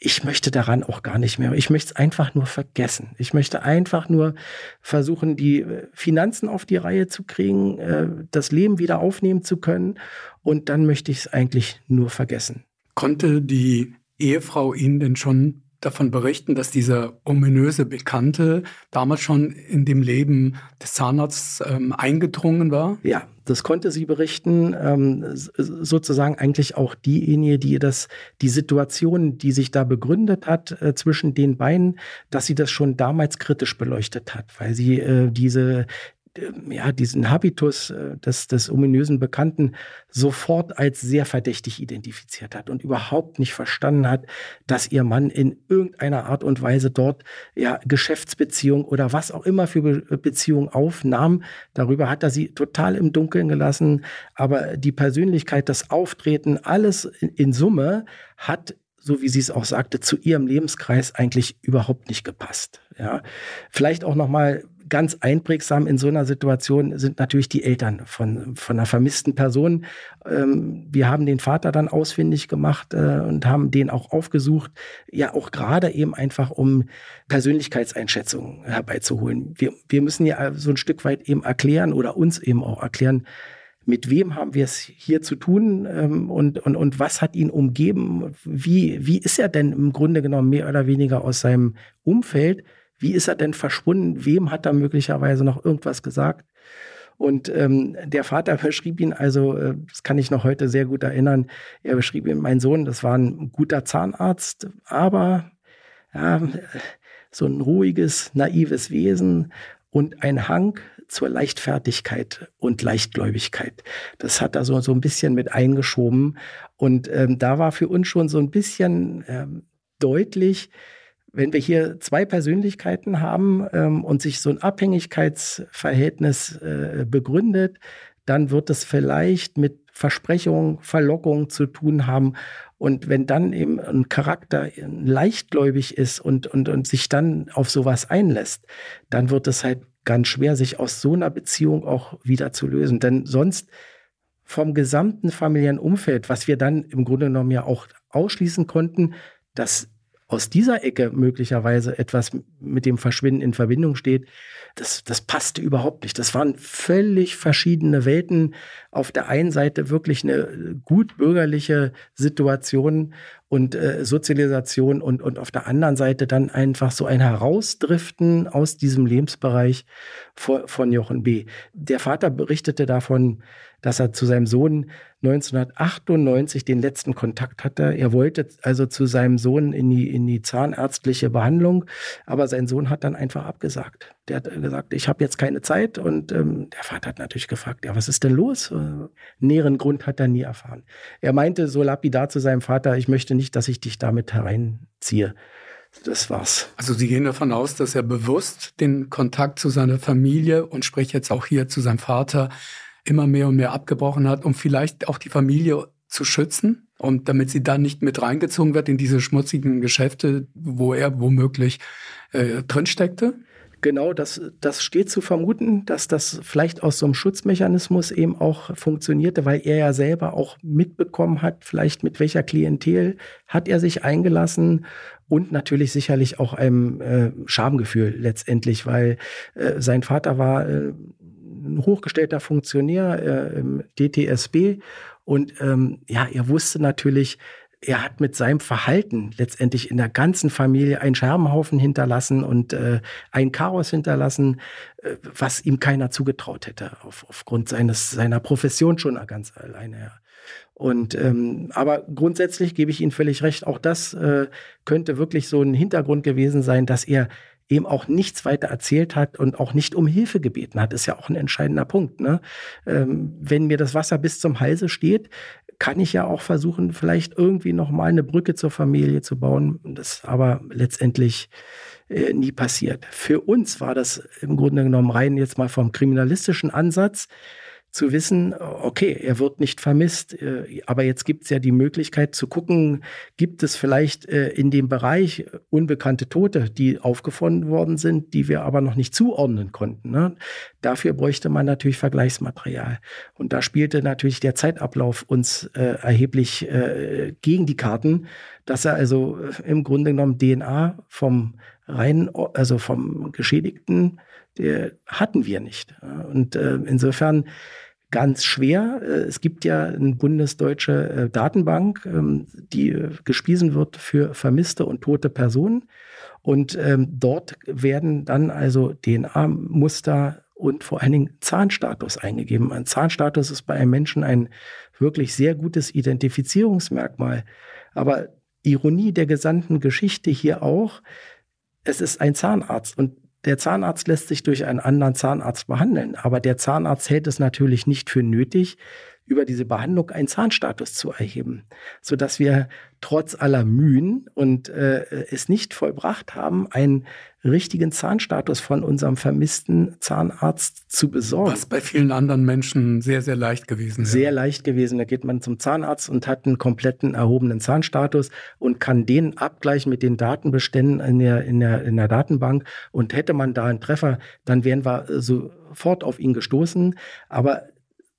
Speaker 3: ich möchte daran auch gar nicht mehr. Ich möchte es einfach nur vergessen. Ich möchte einfach nur versuchen, die äh, Finanzen auf die Reihe zu kriegen, äh, das Leben wieder aufnehmen zu können. Und dann möchte ich es eigentlich nur vergessen.
Speaker 2: Konnte die Ehefrau Ihnen denn schon davon berichten, dass dieser ominöse Bekannte damals schon in dem Leben des Zahnarztes ähm, eingedrungen war?
Speaker 3: Ja, das konnte sie berichten. Ähm, sozusagen eigentlich auch diejenige, die das, die Situation, die sich da begründet hat äh, zwischen den beiden, dass sie das schon damals kritisch beleuchtet hat, weil sie äh, diese ja, diesen Habitus äh, des, des ominösen Bekannten sofort als sehr verdächtig identifiziert hat und überhaupt nicht verstanden hat, dass ihr Mann in irgendeiner Art und Weise dort ja Geschäftsbeziehung oder was auch immer für Be Beziehung aufnahm. Darüber hat er sie total im Dunkeln gelassen. Aber die Persönlichkeit, das Auftreten, alles in, in Summe hat so wie sie es auch sagte, zu ihrem Lebenskreis eigentlich überhaupt nicht gepasst. Ja, vielleicht auch noch mal ganz einprägsam in so einer Situation sind natürlich die Eltern von, von einer vermissten Person. Ähm, wir haben den Vater dann ausfindig gemacht äh, und haben den auch aufgesucht, ja auch gerade eben einfach, um Persönlichkeitseinschätzungen herbeizuholen. Wir, wir müssen ja so ein Stück weit eben erklären oder uns eben auch erklären, mit wem haben wir es hier zu tun ähm, und, und, und was hat ihn umgeben? Wie, wie ist er denn im Grunde genommen mehr oder weniger aus seinem Umfeld? Wie ist er denn verschwunden? Wem hat er möglicherweise noch irgendwas gesagt? Und ähm, der Vater (laughs) beschrieb ihn, also äh, das kann ich noch heute sehr gut erinnern, er beschrieb ihn, mein Sohn, das war ein guter Zahnarzt, aber ja, so ein ruhiges, naives Wesen und ein Hang zur Leichtfertigkeit und Leichtgläubigkeit. Das hat er so, so ein bisschen mit eingeschoben. Und ähm, da war für uns schon so ein bisschen ähm, deutlich, wenn wir hier zwei Persönlichkeiten haben ähm, und sich so ein Abhängigkeitsverhältnis äh, begründet, dann wird es vielleicht mit Versprechung, Verlockung zu tun haben. Und wenn dann eben ein Charakter leichtgläubig ist und, und, und sich dann auf sowas einlässt, dann wird es halt ganz schwer, sich aus so einer Beziehung auch wieder zu lösen. Denn sonst vom gesamten familiären Umfeld, was wir dann im Grunde genommen ja auch ausschließen konnten, dass aus dieser Ecke möglicherweise etwas mit dem Verschwinden in Verbindung steht, das, das passte überhaupt nicht. Das waren völlig verschiedene Welten. Auf der einen Seite wirklich eine gut bürgerliche Situation und äh, Sozialisation und, und auf der anderen Seite dann einfach so ein Herausdriften aus diesem Lebensbereich von, von Jochen B. Der Vater berichtete davon, dass er zu seinem Sohn 1998 den letzten Kontakt hatte. Er wollte also zu seinem Sohn in die, in die zahnärztliche Behandlung, aber sein Sohn hat dann einfach abgesagt. Der hat gesagt, ich habe jetzt keine Zeit und ähm, der Vater hat natürlich gefragt, ja, was ist denn los? Äh, näheren Grund hat er nie erfahren. Er meinte so lapidar zu seinem Vater, ich möchte nicht, dass ich dich damit hereinziehe. Das war's.
Speaker 2: Also Sie gehen davon aus, dass er bewusst den Kontakt zu seiner Familie und spricht jetzt auch hier zu seinem Vater immer mehr und mehr abgebrochen hat, um vielleicht auch die Familie zu schützen und damit sie dann nicht mit reingezogen wird in diese schmutzigen Geschäfte, wo er womöglich äh, drin steckte?
Speaker 3: Genau, das, das steht zu vermuten, dass das vielleicht aus so einem Schutzmechanismus eben auch funktionierte, weil er ja selber auch mitbekommen hat, vielleicht mit welcher Klientel hat er sich eingelassen und natürlich sicherlich auch einem äh, Schamgefühl letztendlich, weil äh, sein Vater war äh, ein hochgestellter Funktionär äh, im DTSB und ähm, ja, er wusste natürlich, er hat mit seinem Verhalten letztendlich in der ganzen Familie einen Scherbenhaufen hinterlassen und äh, ein Chaos hinterlassen, äh, was ihm keiner zugetraut hätte, auf, aufgrund seines, seiner Profession schon ganz alleine. Ja. Und ähm, aber grundsätzlich gebe ich Ihnen völlig recht, auch das äh, könnte wirklich so ein Hintergrund gewesen sein, dass er eben auch nichts weiter erzählt hat und auch nicht um Hilfe gebeten hat, ist ja auch ein entscheidender Punkt. Ne? Ähm, wenn mir das Wasser bis zum Halse steht, kann ich ja auch versuchen, vielleicht irgendwie nochmal eine Brücke zur Familie zu bauen. Das aber letztendlich äh, nie passiert. Für uns war das im Grunde genommen rein jetzt mal vom kriminalistischen Ansatz zu wissen, okay, er wird nicht vermisst, äh, aber jetzt gibt es ja die Möglichkeit zu gucken, gibt es vielleicht äh, in dem Bereich unbekannte Tote, die aufgefunden worden sind, die wir aber noch nicht zuordnen konnten. Ne? Dafür bräuchte man natürlich Vergleichsmaterial. Und da spielte natürlich der Zeitablauf uns äh, erheblich gegen die Karten, dass er also im Grunde genommen DNA vom rein, also vom Geschädigten der hatten wir nicht. Und äh, insofern ganz schwer. Äh, es gibt ja eine bundesdeutsche äh, Datenbank, ähm, die äh, gespiesen wird für vermisste und tote Personen. Und ähm, dort werden dann also DNA-Muster und vor allen Dingen Zahnstatus eingegeben. Ein Zahnstatus ist bei einem Menschen ein wirklich sehr gutes Identifizierungsmerkmal. Aber Ironie der gesamten Geschichte hier auch, es ist ein Zahnarzt und der Zahnarzt lässt sich durch einen anderen Zahnarzt behandeln, aber der Zahnarzt hält es natürlich nicht für nötig, über diese Behandlung einen Zahnstatus zu erheben, sodass wir trotz aller Mühen und äh, es nicht vollbracht haben, einen richtigen Zahnstatus von unserem vermissten Zahnarzt zu besorgen.
Speaker 2: Was bei vielen anderen Menschen sehr, sehr leicht gewesen
Speaker 3: ist. Sehr leicht gewesen. Da geht man zum Zahnarzt und hat einen kompletten erhobenen Zahnstatus und kann den abgleichen mit den Datenbeständen in der, in der, in der Datenbank. Und hätte man da einen Treffer, dann wären wir sofort auf ihn gestoßen. Aber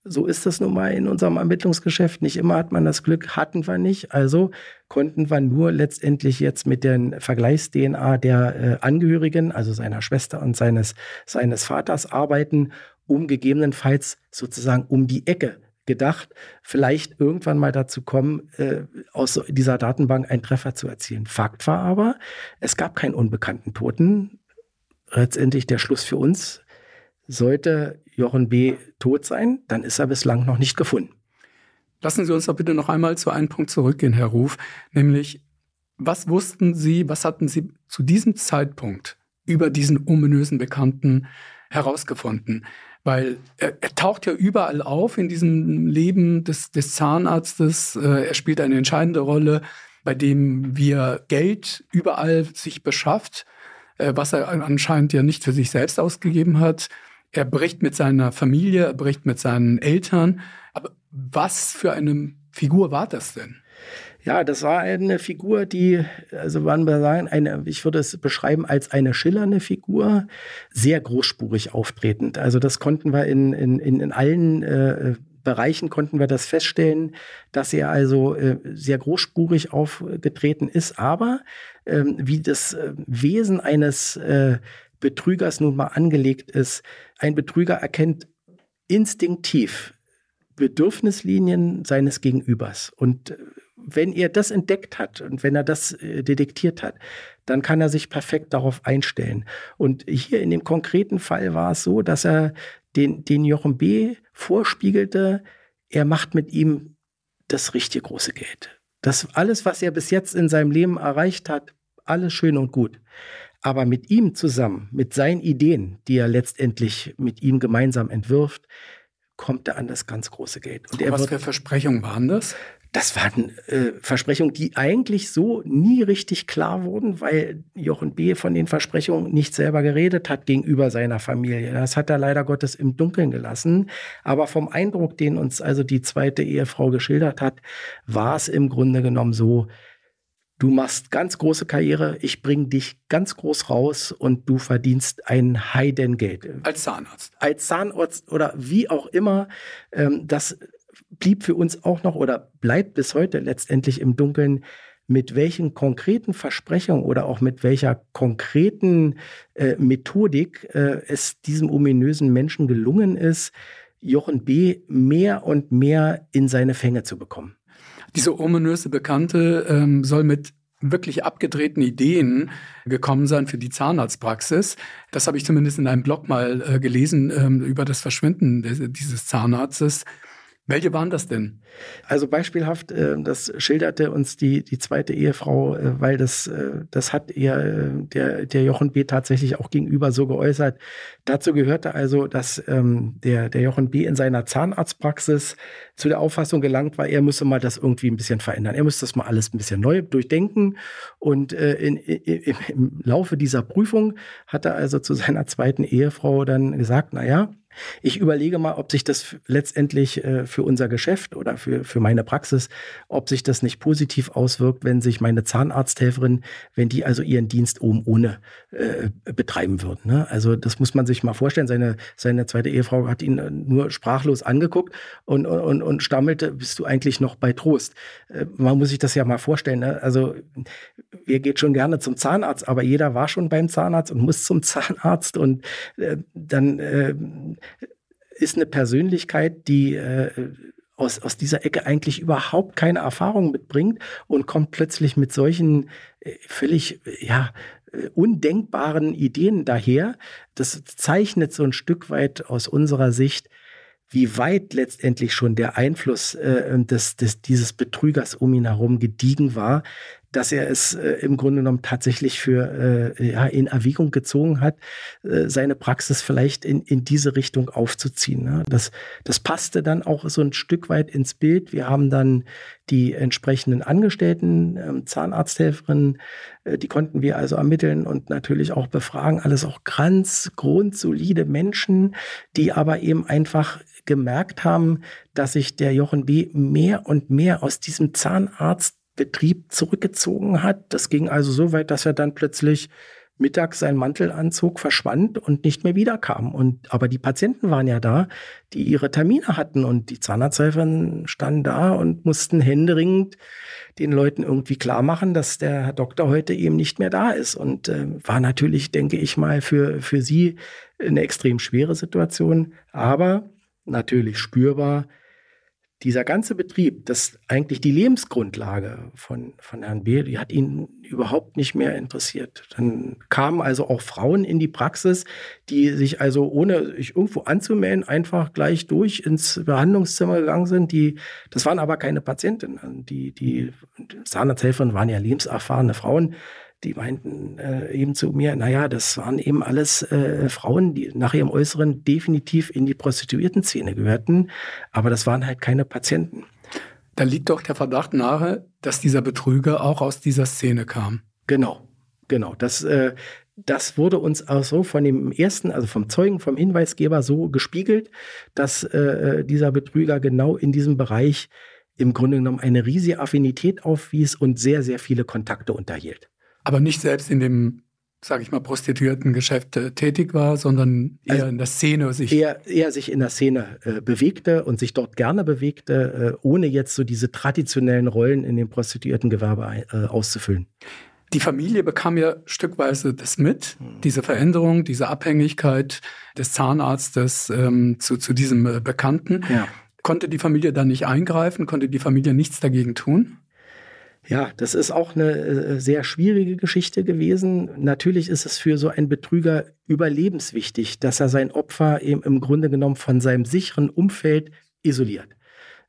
Speaker 3: so ist das nun mal in unserem Ermittlungsgeschäft. Nicht immer hat man das Glück, hatten wir nicht. Also konnten wir nur letztendlich jetzt mit den Vergleichs-DNA der äh, Angehörigen, also seiner Schwester und seines, seines Vaters arbeiten, um gegebenenfalls sozusagen um die Ecke gedacht, vielleicht irgendwann mal dazu kommen, äh, aus dieser Datenbank einen Treffer zu erzielen. Fakt war aber, es gab keinen unbekannten Toten. Letztendlich der Schluss für uns, sollte Jochen B. tot sein, dann ist er bislang noch nicht gefunden.
Speaker 2: Lassen Sie uns doch bitte noch einmal zu einem Punkt zurückgehen, Herr Ruf, nämlich was wussten Sie, was hatten Sie zu diesem Zeitpunkt über diesen ominösen Bekannten herausgefunden? Weil er, er taucht ja überall auf in diesem Leben des, des Zahnarztes. Äh, er spielt eine entscheidende Rolle, bei dem wir Geld überall sich beschafft, äh, was er anscheinend ja nicht für sich selbst ausgegeben hat. Er bricht mit seiner Familie, er bricht mit seinen Eltern. Aber was für eine Figur war das denn?
Speaker 3: Ja, das war eine Figur, die, also wann wir sagen, eine, ich würde es beschreiben als eine schillernde Figur, sehr großspurig auftretend. Also das konnten wir in, in, in allen äh, Bereichen konnten wir das feststellen, dass er also äh, sehr großspurig aufgetreten ist, aber ähm, wie das äh, Wesen eines äh, Betrügers nun mal angelegt ist. Ein Betrüger erkennt instinktiv Bedürfnislinien seines Gegenübers. Und wenn er das entdeckt hat und wenn er das äh, detektiert hat, dann kann er sich perfekt darauf einstellen. Und hier in dem konkreten Fall war es so, dass er den, den Jochen B. vorspiegelte, er macht mit ihm das richtige große Geld. Das alles, was er bis jetzt in seinem Leben erreicht hat, alles schön und gut. Aber mit ihm zusammen, mit seinen Ideen, die er letztendlich mit ihm gemeinsam entwirft, kommt er an das ganz große Geld.
Speaker 2: Und Was für Versprechungen waren das?
Speaker 3: Das waren äh, Versprechungen, die eigentlich so nie richtig klar wurden, weil Jochen B. von den Versprechungen nicht selber geredet hat gegenüber seiner Familie. Das hat er leider Gottes im Dunkeln gelassen. Aber vom Eindruck, den uns also die zweite Ehefrau geschildert hat, war es im Grunde genommen so, du machst ganz große Karriere, ich bringe dich ganz groß raus und du verdienst ein Heidengeld.
Speaker 2: Als Zahnarzt.
Speaker 3: Als Zahnarzt oder wie auch immer. Ähm, das blieb für uns auch noch oder bleibt bis heute letztendlich im Dunkeln, mit welchen konkreten Versprechungen oder auch mit welcher konkreten äh, Methodik äh, es diesem ominösen Menschen gelungen ist, Jochen B. mehr und mehr in seine Fänge zu bekommen.
Speaker 2: Diese ominöse Bekannte ähm, soll mit wirklich abgedrehten Ideen gekommen sein für die Zahnarztpraxis. Das habe ich zumindest in einem Blog mal äh, gelesen ähm, über das Verschwinden des, dieses Zahnarztes. Welche waren das denn?
Speaker 3: Also beispielhaft, äh, das schilderte uns die, die zweite Ehefrau, äh, weil das, äh, das hat ihr der, der Jochen B. tatsächlich auch gegenüber so geäußert. Dazu gehörte also, dass ähm, der, der Jochen B. in seiner Zahnarztpraxis zu der Auffassung gelangt war, er müsse mal das irgendwie ein bisschen verändern. Er müsste das mal alles ein bisschen neu durchdenken. Und in, in, im Laufe dieser Prüfung hat er also zu seiner zweiten Ehefrau dann gesagt, na ja, ich überlege mal, ob sich das letztendlich äh, für unser Geschäft oder für, für meine Praxis, ob sich das nicht positiv auswirkt, wenn sich meine Zahnarzthelferin, wenn die also ihren Dienst oben ohne äh, betreiben würden. Ne? Also das muss man sich mal vorstellen. Seine, seine zweite Ehefrau hat ihn äh, nur sprachlos angeguckt und, und, und stammelte, bist du eigentlich noch bei Trost? Äh, man muss sich das ja mal vorstellen. Ne? Also wir geht schon gerne zum Zahnarzt, aber jeder war schon beim Zahnarzt und muss zum (laughs) Zahnarzt und äh, dann äh, ist eine Persönlichkeit, die äh, aus, aus dieser Ecke eigentlich überhaupt keine Erfahrung mitbringt und kommt plötzlich mit solchen äh, völlig, ja, äh, undenkbaren Ideen daher. Das zeichnet so ein Stück weit aus unserer Sicht, wie weit letztendlich schon der Einfluss äh, des, des, dieses Betrügers um ihn herum gediegen war, dass er es äh, im Grunde genommen tatsächlich für äh, ja, in Erwägung gezogen hat, äh, seine Praxis vielleicht in, in diese Richtung aufzuziehen. Ne? Das, das passte dann auch so ein Stück weit ins Bild. Wir haben dann die entsprechenden Angestellten, ähm, Zahnarzthelferinnen, äh, die konnten wir also ermitteln und natürlich auch befragen. Alles auch ganz grundsolide Menschen, die aber eben einfach gemerkt haben, dass sich der Jochen B. mehr und mehr aus diesem Zahnarzt Betrieb zurückgezogen hat. Das ging also so weit, dass er dann plötzlich mittags seinen Mantel anzog, verschwand und nicht mehr wiederkam. Und, aber die Patienten waren ja da, die ihre Termine hatten und die Zahnarzthelferin standen da und mussten händeringend den Leuten irgendwie klar machen, dass der Herr Doktor heute eben nicht mehr da ist. Und äh, war natürlich, denke ich mal, für, für sie eine extrem schwere Situation, aber natürlich spürbar, dieser ganze Betrieb, das eigentlich die Lebensgrundlage von, von Herrn B., die hat ihn überhaupt nicht mehr interessiert. Dann kamen also auch Frauen in die Praxis, die sich also ohne sich irgendwo anzumelden einfach gleich durch ins Behandlungszimmer gegangen sind. Die, das waren aber keine Patientinnen. Die, die Zahnarzthelferinnen waren ja lebenserfahrene Frauen, die meinten äh, eben zu mir, naja, das waren eben alles äh, Frauen, die nach ihrem Äußeren definitiv in die Prostituierten-Szene gehörten, aber das waren halt keine Patienten.
Speaker 2: Da liegt doch der Verdacht nahe, dass dieser Betrüger auch aus dieser Szene kam.
Speaker 3: Genau, genau. Das, äh, das wurde uns auch so von dem ersten, also vom Zeugen, vom Hinweisgeber so gespiegelt, dass äh, dieser Betrüger genau in diesem Bereich im Grunde genommen eine riesige Affinität aufwies und sehr, sehr viele Kontakte unterhielt
Speaker 2: aber nicht selbst in dem, sage ich mal, Prostituiertengeschäft äh, tätig war, sondern eher also in der Szene
Speaker 3: sich. Eher, eher sich in der Szene äh, bewegte und sich dort gerne bewegte, äh, ohne jetzt so diese traditionellen Rollen in dem Prostituiertengewerbe äh, auszufüllen.
Speaker 2: Die Familie bekam ja stückweise das mit, hm. diese Veränderung, diese Abhängigkeit des Zahnarztes ähm, zu, zu diesem äh, Bekannten. Ja. Konnte die Familie dann nicht eingreifen? Konnte die Familie nichts dagegen tun?
Speaker 3: Ja, das ist auch eine äh, sehr schwierige Geschichte gewesen. Natürlich ist es für so einen Betrüger überlebenswichtig, dass er sein Opfer eben im Grunde genommen von seinem sicheren Umfeld isoliert.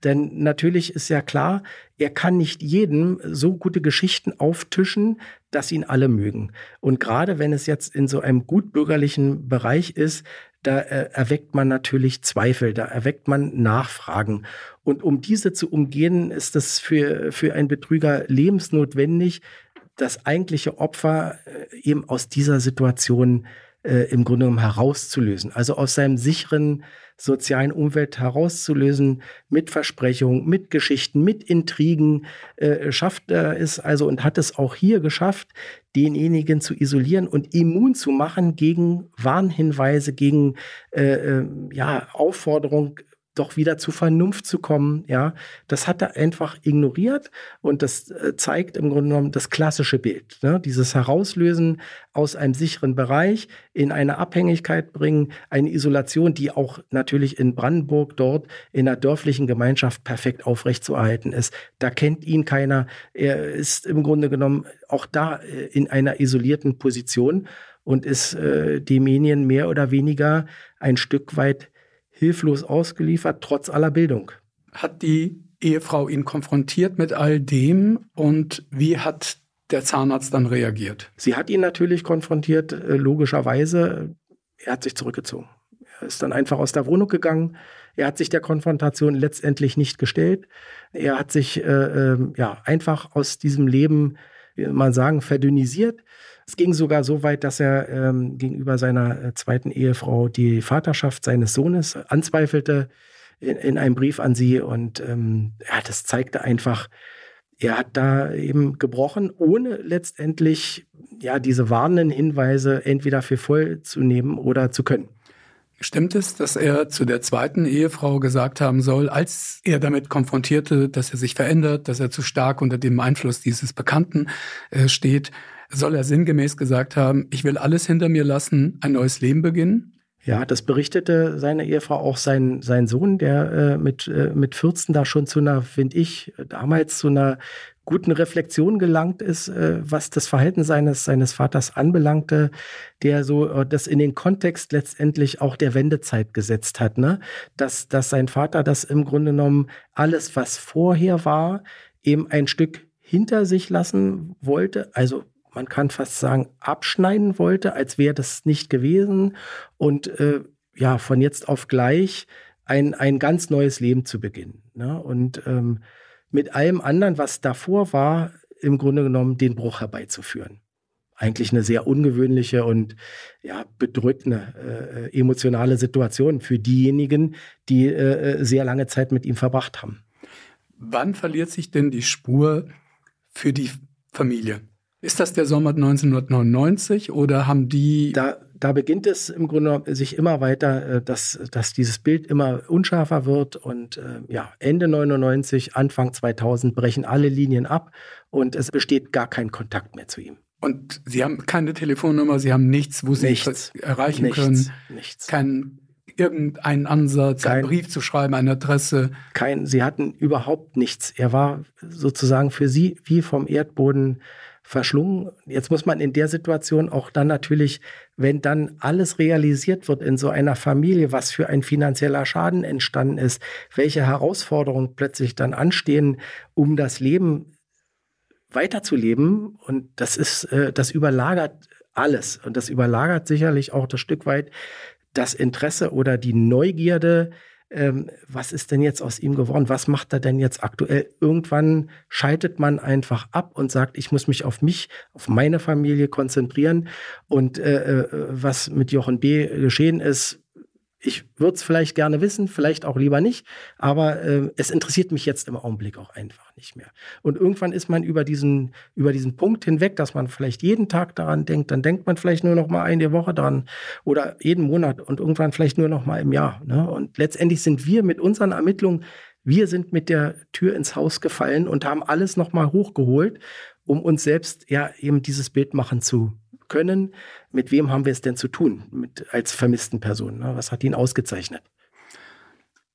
Speaker 3: Denn natürlich ist ja klar, er kann nicht jedem so gute Geschichten auftischen, dass ihn alle mögen. Und gerade wenn es jetzt in so einem gutbürgerlichen Bereich ist, da äh, erweckt man natürlich Zweifel, da erweckt man Nachfragen. Und um diese zu umgehen, ist es für, für einen Betrüger lebensnotwendig, das eigentliche Opfer äh, eben aus dieser Situation äh, im Grunde genommen herauszulösen. Also aus seinem sicheren sozialen Umfeld herauszulösen mit Versprechungen, mit Geschichten, mit Intrigen, äh, schafft er es also und hat es auch hier geschafft, denjenigen zu isolieren und immun zu machen gegen Warnhinweise, gegen äh, äh, ja, Aufforderung, doch wieder zur Vernunft zu kommen. Ja, das hat er einfach ignoriert und das äh, zeigt im Grunde genommen das klassische Bild. Ne? Dieses Herauslösen aus einem sicheren Bereich in eine Abhängigkeit bringen, eine Isolation, die auch natürlich in Brandenburg dort in der dörflichen Gemeinschaft perfekt aufrechtzuerhalten ist. Da kennt ihn keiner. Er ist im Grunde genommen auch da äh, in einer isolierten Position und ist äh, dem Medien mehr oder weniger ein Stück weit hilflos ausgeliefert, trotz aller Bildung.
Speaker 2: Hat die Ehefrau ihn konfrontiert mit all dem und wie hat der Zahnarzt dann reagiert?
Speaker 3: Sie hat ihn natürlich konfrontiert, äh, logischerweise. Er hat sich zurückgezogen. Er ist dann einfach aus der Wohnung gegangen. Er hat sich der Konfrontation letztendlich nicht gestellt. Er hat sich äh, äh, ja einfach aus diesem Leben, wie man sagen, verdünnisiert. Es ging sogar so weit, dass er ähm, gegenüber seiner äh, zweiten Ehefrau die Vaterschaft seines Sohnes anzweifelte in, in einem Brief an sie. Und ähm, ja, das zeigte einfach, er hat da eben gebrochen, ohne letztendlich ja diese warnenden Hinweise entweder für voll zu nehmen oder zu können.
Speaker 2: Stimmt es, dass er zu der zweiten Ehefrau gesagt haben soll, als er damit konfrontierte, dass er sich verändert, dass er zu stark unter dem Einfluss dieses Bekannten äh, steht, soll er sinngemäß gesagt haben, ich will alles hinter mir lassen, ein neues Leben beginnen?
Speaker 3: Ja, das berichtete seine Ehefrau auch sein, sein Sohn, der äh, mit, äh, mit 14 da schon zu einer, finde ich, damals zu einer guten Reflexion gelangt ist, äh, was das Verhalten seines, seines Vaters anbelangte, der so äh, das in den Kontext letztendlich auch der Wendezeit gesetzt hat, ne? Dass, dass sein Vater das im Grunde genommen alles, was vorher war, eben ein Stück hinter sich lassen wollte, also man kann fast sagen, abschneiden wollte, als wäre das nicht gewesen und äh, ja, von jetzt auf gleich ein, ein ganz neues Leben zu beginnen. Ne? Und ähm, mit allem anderen, was davor war, im Grunde genommen den Bruch herbeizuführen. Eigentlich eine sehr ungewöhnliche und ja, bedrückende äh, emotionale Situation für diejenigen, die äh, sehr lange Zeit mit ihm verbracht haben.
Speaker 2: Wann verliert sich denn die Spur für die Familie? Ist das der Sommer 1999 oder haben die.
Speaker 3: Da, da beginnt es im Grunde sich immer weiter, äh, dass, dass dieses Bild immer unscharfer wird und äh, ja, Ende 99, Anfang 2000 brechen alle Linien ab und es besteht gar kein Kontakt mehr zu ihm.
Speaker 2: Und Sie haben keine Telefonnummer, Sie haben nichts, wo Sie nichts, erreichen nichts, können.
Speaker 3: Nichts.
Speaker 2: Kein irgendeinen Ansatz, kein, einen Brief zu schreiben, eine Adresse.
Speaker 3: Kein, Sie hatten überhaupt nichts. Er war sozusagen für Sie wie vom Erdboden verschlungen. Jetzt muss man in der Situation auch dann natürlich, wenn dann alles realisiert wird in so einer Familie, was für ein finanzieller Schaden entstanden ist, welche Herausforderungen plötzlich dann anstehen, um das Leben weiterzuleben. Und das ist, äh, das überlagert alles. Und das überlagert sicherlich auch das Stück weit das Interesse oder die Neugierde, ähm, was ist denn jetzt aus ihm geworden? Was macht er denn jetzt aktuell? Irgendwann schaltet man einfach ab und sagt, ich muss mich auf mich, auf meine Familie konzentrieren. Und äh, äh was mit Jochen B. geschehen ist, ich würde es vielleicht gerne wissen, vielleicht auch lieber nicht, aber äh, es interessiert mich jetzt im Augenblick auch einfach nicht mehr. Und irgendwann ist man über diesen, über diesen Punkt hinweg, dass man vielleicht jeden Tag daran denkt, dann denkt man vielleicht nur noch mal eine Woche dran oder jeden Monat und irgendwann vielleicht nur noch mal im Jahr. Ne? Und letztendlich sind wir mit unseren Ermittlungen, wir sind mit der Tür ins Haus gefallen und haben alles noch mal hochgeholt, um uns selbst ja eben dieses Bild machen zu können. Mit wem haben wir es denn zu tun mit, als vermissten Person? Ne? Was hat ihn ausgezeichnet?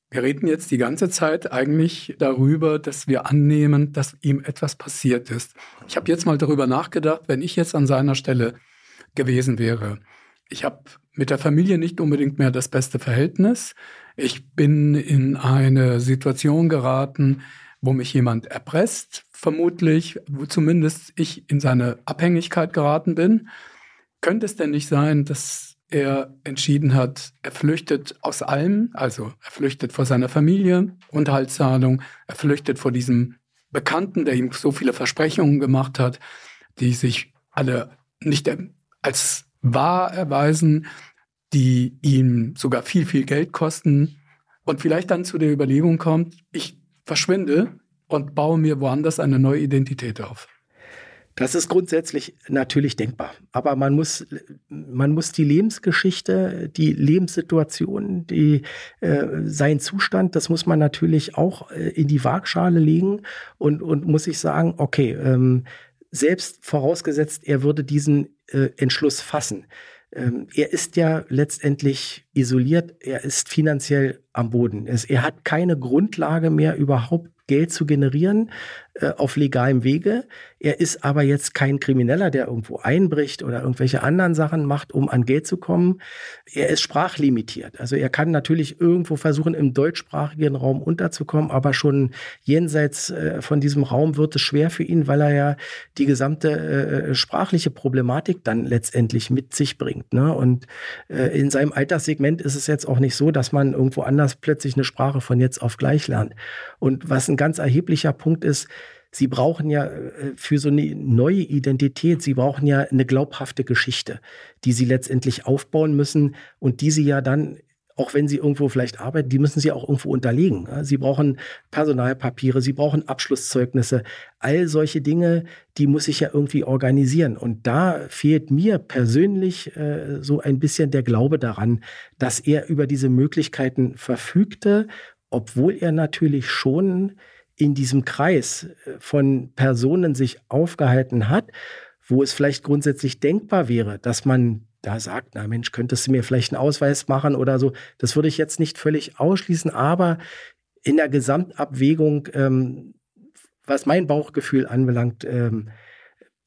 Speaker 2: Wir reden jetzt die ganze Zeit eigentlich darüber, dass wir annehmen, dass ihm etwas passiert ist. Ich habe jetzt mal darüber nachgedacht, wenn ich jetzt an seiner Stelle gewesen wäre. Ich habe mit der Familie nicht unbedingt mehr das beste Verhältnis. Ich bin in eine Situation geraten, wo mich jemand erpresst, vermutlich, wo zumindest ich in seine Abhängigkeit geraten bin. Könnte es denn nicht sein, dass er entschieden hat, er flüchtet aus allem, also er flüchtet vor seiner Familie, Unterhaltszahlung, er flüchtet vor diesem Bekannten, der ihm so viele Versprechungen gemacht hat, die sich alle nicht als wahr erweisen, die ihm sogar viel, viel Geld kosten und vielleicht dann zu der Überlegung kommt, ich verschwinde und baue mir woanders eine neue Identität auf.
Speaker 3: Das ist grundsätzlich natürlich denkbar. Aber man muss, man muss die Lebensgeschichte, die Lebenssituation, die, äh, sein Zustand, das muss man natürlich auch äh, in die Waagschale legen und, und muss sich sagen, okay, ähm, selbst vorausgesetzt, er würde diesen äh, Entschluss fassen. Ähm, er ist ja letztendlich isoliert, er ist finanziell am Boden. Es, er hat keine Grundlage mehr überhaupt Geld zu generieren äh, auf legalem Wege. Er ist aber jetzt kein Krimineller, der irgendwo einbricht oder irgendwelche anderen Sachen macht, um an Geld zu kommen. Er ist sprachlimitiert. Also er kann natürlich irgendwo versuchen, im deutschsprachigen Raum unterzukommen, aber schon jenseits äh, von diesem Raum wird es schwer für ihn, weil er ja die gesamte äh, sprachliche Problematik dann letztendlich mit sich bringt. Ne? Und äh, in seinem Alterssegment ist es jetzt auch nicht so, dass man irgendwo anders plötzlich eine Sprache von jetzt auf gleich lernt. Und was ein ganz erheblicher Punkt ist, Sie brauchen ja äh, für so eine neue Identität, Sie brauchen ja eine glaubhafte Geschichte, die Sie letztendlich aufbauen müssen und die Sie ja dann auch wenn sie irgendwo vielleicht arbeiten, die müssen sie auch irgendwo unterlegen. Sie brauchen Personalpapiere, sie brauchen Abschlusszeugnisse, all solche Dinge, die muss ich ja irgendwie organisieren. Und da fehlt mir persönlich äh, so ein bisschen der Glaube daran, dass er über diese Möglichkeiten verfügte, obwohl er natürlich schon in diesem Kreis äh, von Personen sich aufgehalten hat, wo es vielleicht grundsätzlich denkbar wäre, dass man da sagt, na Mensch, könntest du mir vielleicht einen Ausweis machen oder so. Das würde ich jetzt nicht völlig ausschließen, aber in der Gesamtabwägung, ähm, was mein Bauchgefühl anbelangt, ähm,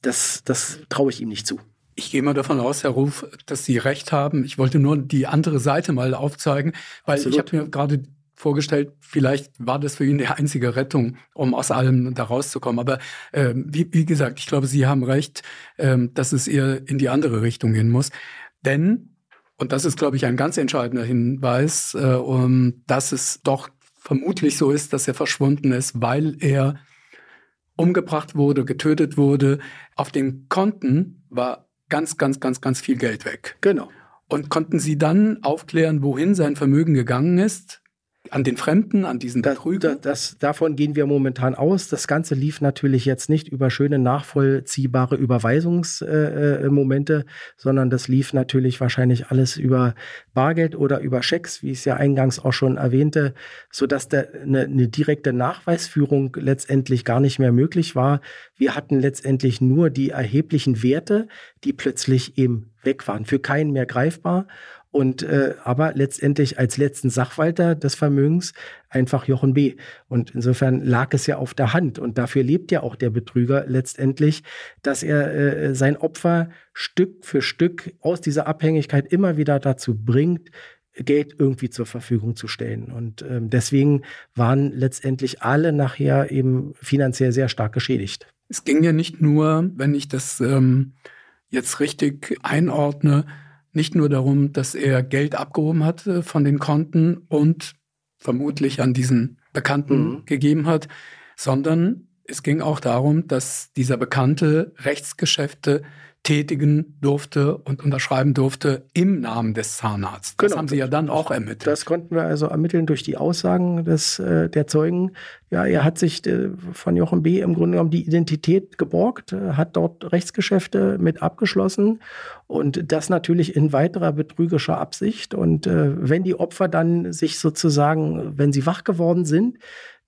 Speaker 3: das, das traue ich ihm nicht zu.
Speaker 2: Ich gehe mal davon aus, Herr Ruf, dass Sie recht haben. Ich wollte nur die andere Seite mal aufzeigen, weil Absolut. ich habe mir gerade vorgestellt, vielleicht war das für ihn die einzige Rettung, um aus allem da rauszukommen. Aber äh, wie, wie, gesagt, ich glaube, Sie haben recht, äh, dass es eher in die andere Richtung gehen muss. Denn, und das ist, glaube ich, ein ganz entscheidender Hinweis, äh, um, dass es doch vermutlich so ist, dass er verschwunden ist, weil er umgebracht wurde, getötet wurde. Auf den Konten war ganz, ganz, ganz, ganz viel Geld weg.
Speaker 3: Genau.
Speaker 2: Und konnten Sie dann aufklären, wohin sein Vermögen gegangen ist? An den Fremden, an diesen Betrüger?
Speaker 3: Das, das, davon gehen wir momentan aus. Das Ganze lief natürlich jetzt nicht über schöne, nachvollziehbare Überweisungsmomente, äh, sondern das lief natürlich wahrscheinlich alles über Bargeld oder über Schecks, wie ich es ja eingangs auch schon erwähnte, sodass da eine, eine direkte Nachweisführung letztendlich gar nicht mehr möglich war. Wir hatten letztendlich nur die erheblichen Werte, die plötzlich eben weg waren, für keinen mehr greifbar. Und äh, aber letztendlich als letzten Sachwalter des Vermögens einfach Jochen B. Und insofern lag es ja auf der Hand. Und dafür lebt ja auch der Betrüger letztendlich, dass er äh, sein Opfer Stück für Stück aus dieser Abhängigkeit immer wieder dazu bringt, Geld irgendwie zur Verfügung zu stellen. Und ähm, deswegen waren letztendlich alle nachher eben finanziell sehr stark geschädigt.
Speaker 2: Es ging ja nicht nur, wenn ich das ähm, jetzt richtig einordne, nicht nur darum, dass er Geld abgehoben hat von den Konten und vermutlich an diesen Bekannten mhm. gegeben hat, sondern es ging auch darum, dass dieser Bekannte Rechtsgeschäfte tätigen durfte und unterschreiben durfte im Namen des Zahnarztes. Das genau. haben Sie ja dann auch ermittelt.
Speaker 3: Das konnten wir also ermitteln durch die Aussagen des, äh, der Zeugen. Ja, er hat sich äh, von Jochen B. im Grunde genommen die Identität geborgt, äh, hat dort Rechtsgeschäfte mit abgeschlossen und das natürlich in weiterer betrügerischer Absicht. Und wenn die Opfer dann sich sozusagen, wenn sie wach geworden sind,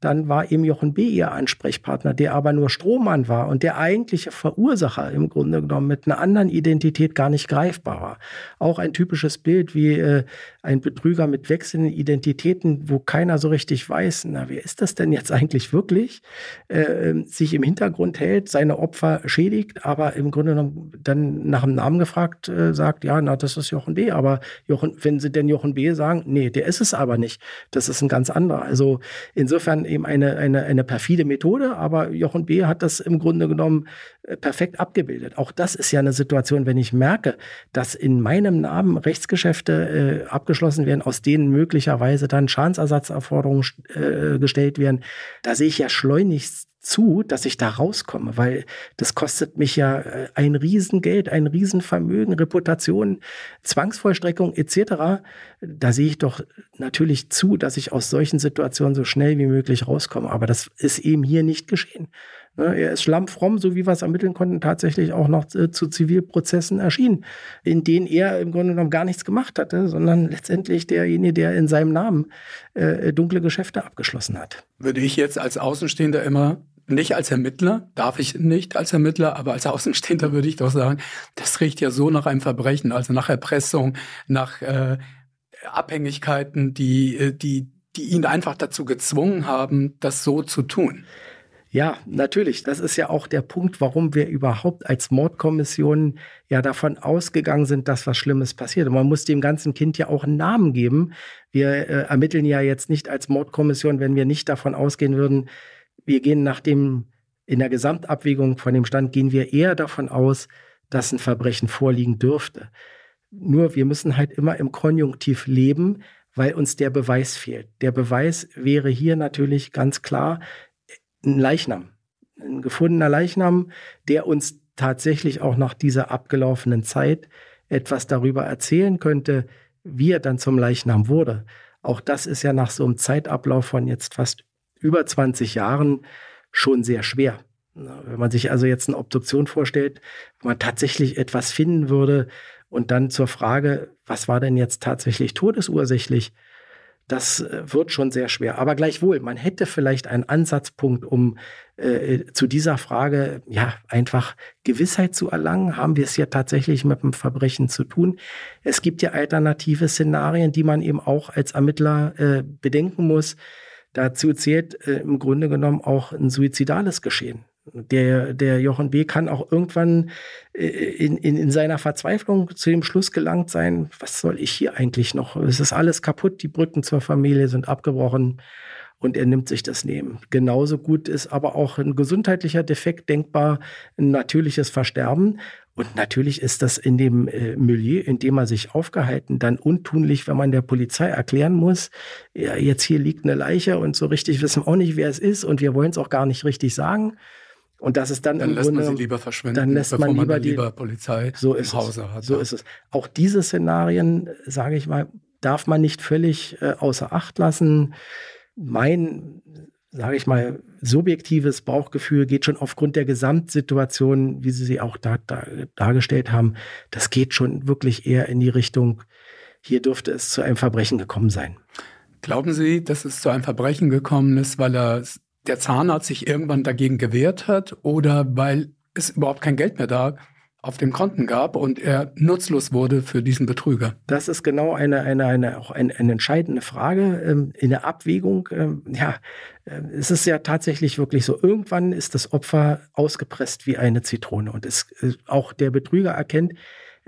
Speaker 3: dann war eben Jochen B. ihr Ansprechpartner, der aber nur Strohmann war und der eigentliche Verursacher im Grunde genommen mit einer anderen Identität gar nicht greifbar war. Auch ein typisches Bild wie äh, ein Betrüger mit wechselnden Identitäten, wo keiner so richtig weiß, na, wer ist das denn jetzt eigentlich wirklich, äh, sich im Hintergrund hält, seine Opfer schädigt, aber im Grunde genommen dann nach dem Namen gefragt äh, sagt, ja, na, das ist Jochen B. Aber Jochen, wenn sie denn Jochen B. sagen, nee, der ist es aber nicht. Das ist ein ganz anderer. Also insofern eben eine, eine, eine perfide Methode, aber Jochen B. hat das im Grunde genommen äh, perfekt abgebildet. Auch das ist ja eine Situation, wenn ich merke, dass in meinem Namen Rechtsgeschäfte äh, abgeschlossen werden, aus denen möglicherweise dann Schadensersatzerforderungen äh, gestellt werden, da sehe ich ja schleunigst zu, dass ich da rauskomme, weil das kostet mich ja äh, ein Riesengeld, ein Riesenvermögen, Reputation, Zwangsvollstreckung etc. Da sehe ich doch natürlich zu, dass ich aus solchen Situationen so schnell wie möglich rauskomme. Aber das ist eben hier nicht geschehen. Ne, er ist schlammfromm, so wie wir es ermitteln konnten, tatsächlich auch noch äh, zu Zivilprozessen erschienen, in denen er im Grunde genommen gar nichts gemacht hatte, sondern letztendlich derjenige, der in seinem Namen äh, dunkle Geschäfte abgeschlossen hat.
Speaker 2: Würde ich jetzt als Außenstehender immer nicht als Ermittler, darf ich nicht als Ermittler, aber als Außenstehender würde ich doch sagen, das riecht ja so nach einem Verbrechen, also nach Erpressung, nach äh, Abhängigkeiten, die, äh, die, die ihn einfach dazu gezwungen haben, das so zu tun.
Speaker 3: Ja, natürlich. Das ist ja auch der Punkt, warum wir überhaupt als Mordkommission ja davon ausgegangen sind, dass was Schlimmes passiert. Und man muss dem ganzen Kind ja auch einen Namen geben. Wir äh, ermitteln ja jetzt nicht als Mordkommission, wenn wir nicht davon ausgehen würden, wir gehen nach dem, in der Gesamtabwägung von dem Stand, gehen wir eher davon aus, dass ein Verbrechen vorliegen dürfte. Nur wir müssen halt immer im Konjunktiv leben, weil uns der Beweis fehlt. Der Beweis wäre hier natürlich ganz klar, ein Leichnam, ein gefundener Leichnam, der uns tatsächlich auch nach dieser abgelaufenen Zeit etwas darüber erzählen könnte, wie er dann zum Leichnam wurde. Auch das ist ja nach so einem Zeitablauf von jetzt fast über 20 Jahren schon sehr schwer. Wenn man sich also jetzt eine Obduktion vorstellt, wenn man tatsächlich etwas finden würde und dann zur Frage, was war denn jetzt tatsächlich todesursächlich, das äh, wird schon sehr schwer. Aber gleichwohl, man hätte vielleicht einen Ansatzpunkt, um äh, zu dieser Frage ja einfach Gewissheit zu erlangen. Haben wir es ja tatsächlich mit einem Verbrechen zu tun? Es gibt ja alternative Szenarien, die man eben auch als Ermittler äh, bedenken muss. Dazu zählt äh, im Grunde genommen auch ein suizidales Geschehen. Der, der Jochen B. kann auch irgendwann äh, in, in, in seiner Verzweiflung zu dem Schluss gelangt sein, was soll ich hier eigentlich noch? Es ist alles kaputt, die Brücken zur Familie sind abgebrochen und er nimmt sich das Nehmen. Genauso gut ist aber auch ein gesundheitlicher Defekt denkbar, ein natürliches Versterben. Und natürlich ist das in dem äh, Milieu, in dem er sich aufgehalten, dann untunlich, wenn man der Polizei erklären muss, ja, jetzt hier liegt eine Leiche und so richtig wissen auch nicht, wer es ist und wir wollen es auch gar nicht richtig sagen. Und das ist dann,
Speaker 2: dann lässt Grunde, man sie lieber verschwinden,
Speaker 3: dann lässt man lieber,
Speaker 2: man lieber die, Polizei
Speaker 3: so im Hause hat. So ist es. Auch diese Szenarien, sage ich mal, darf man nicht völlig äh, außer Acht lassen. Mein, sage ich mal, subjektives Bauchgefühl geht schon aufgrund der Gesamtsituation, wie Sie sie auch da, da, dargestellt haben, das geht schon wirklich eher in die Richtung, hier dürfte es zu einem Verbrechen gekommen sein.
Speaker 2: Glauben Sie, dass es zu einem Verbrechen gekommen ist, weil er der Zahnarzt sich irgendwann dagegen gewehrt hat oder weil es überhaupt kein Geld mehr da auf dem Konten gab und er nutzlos wurde für diesen Betrüger?
Speaker 3: Das ist genau eine, eine, eine, auch eine, eine entscheidende Frage ähm, in der Abwägung. Ähm, ja, äh, es ist ja tatsächlich wirklich so, irgendwann ist das Opfer ausgepresst wie eine Zitrone und es, äh, auch der Betrüger erkennt,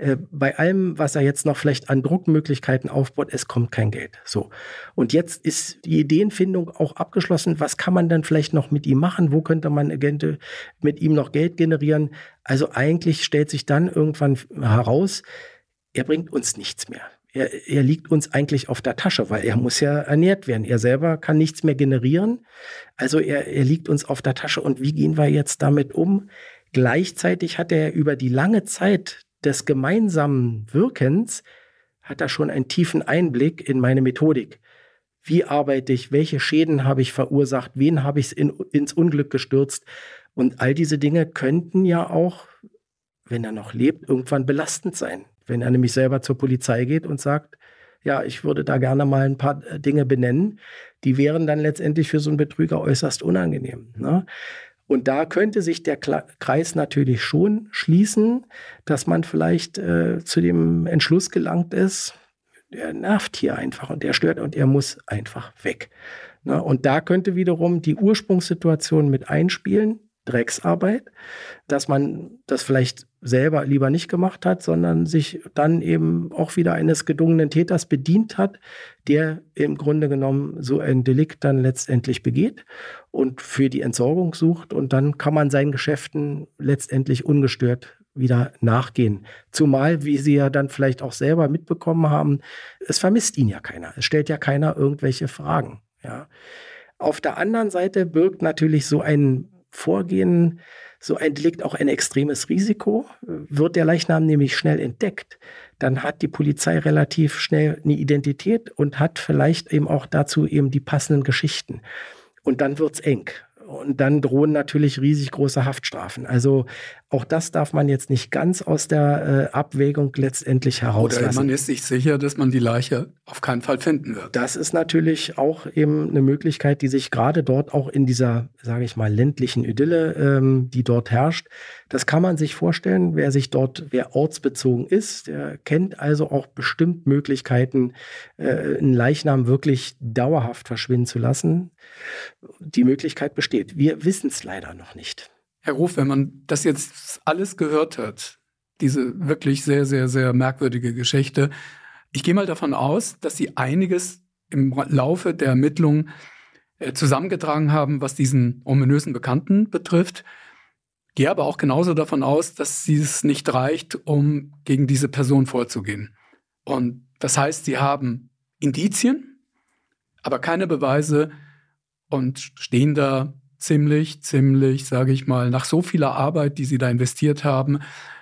Speaker 3: äh, bei allem, was er jetzt noch vielleicht an Druckmöglichkeiten aufbaut, es kommt kein Geld. So. Und jetzt ist die Ideenfindung auch abgeschlossen. Was kann man dann vielleicht noch mit ihm machen? Wo könnte man Agente mit ihm noch Geld generieren? Also eigentlich stellt sich dann irgendwann heraus, er bringt uns nichts mehr. Er, er liegt uns eigentlich auf der Tasche, weil er muss ja ernährt werden. Er selber kann nichts mehr generieren. Also er, er liegt uns auf der Tasche. Und wie gehen wir jetzt damit um? Gleichzeitig hat er über die lange Zeit des gemeinsamen Wirkens hat er schon einen tiefen Einblick in meine Methodik. Wie arbeite ich? Welche Schäden habe ich verursacht? Wen habe ich in, ins Unglück gestürzt? Und all diese Dinge könnten ja auch, wenn er noch lebt, irgendwann belastend sein. Wenn er nämlich selber zur Polizei geht und sagt, ja, ich würde da gerne mal ein paar Dinge benennen, die wären dann letztendlich für so einen Betrüger äußerst unangenehm. Ne? Und da könnte sich der Kreis natürlich schon schließen, dass man vielleicht äh, zu dem Entschluss gelangt ist, der nervt hier einfach und der stört und er muss einfach weg. Na, und da könnte wiederum die Ursprungssituation mit einspielen, Drecksarbeit, dass man das vielleicht selber lieber nicht gemacht hat, sondern sich dann eben auch wieder eines gedungenen Täters bedient hat, der im Grunde genommen so ein Delikt dann letztendlich begeht und für die Entsorgung sucht und dann kann man seinen Geschäften letztendlich ungestört wieder nachgehen. Zumal, wie Sie ja dann vielleicht auch selber mitbekommen haben, es vermisst ihn ja keiner. Es stellt ja keiner irgendwelche Fragen. Ja. Auf der anderen Seite birgt natürlich so ein Vorgehen so ein Delikt auch ein extremes Risiko. Wird der Leichnam nämlich schnell entdeckt, dann hat die Polizei relativ schnell eine Identität und hat vielleicht eben auch dazu eben die passenden Geschichten. Und dann wird's eng. Und dann drohen natürlich riesig große Haftstrafen. Also auch das darf man jetzt nicht ganz aus der äh, Abwägung letztendlich herauslassen.
Speaker 2: Oder man ist sich sicher, dass man die Leiche auf keinen Fall finden wird.
Speaker 3: Das ist natürlich auch eben eine Möglichkeit, die sich gerade dort auch in dieser, sage ich mal, ländlichen Idylle, ähm, die dort herrscht, das kann man sich vorstellen. Wer sich dort, wer ortsbezogen ist, der kennt also auch bestimmt Möglichkeiten, äh, einen Leichnam wirklich dauerhaft verschwinden zu lassen. Die Möglichkeit besteht. Wir wissen es leider noch nicht.
Speaker 2: Herr Ruf, wenn man das jetzt alles gehört hat, diese wirklich sehr, sehr, sehr merkwürdige Geschichte, ich gehe mal davon aus, dass Sie einiges im Laufe der Ermittlungen äh, zusammengetragen haben, was diesen ominösen Bekannten betrifft. Gehe aber auch genauso davon aus, dass es nicht reicht, um gegen diese Person vorzugehen. Und das heißt, Sie haben Indizien, aber keine Beweise und stehen da ziemlich, ziemlich, sage ich mal, nach so vieler Arbeit, die sie da investiert haben,